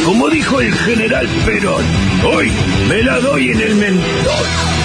Como dijo el general Perón, hoy me la doy en el mentón.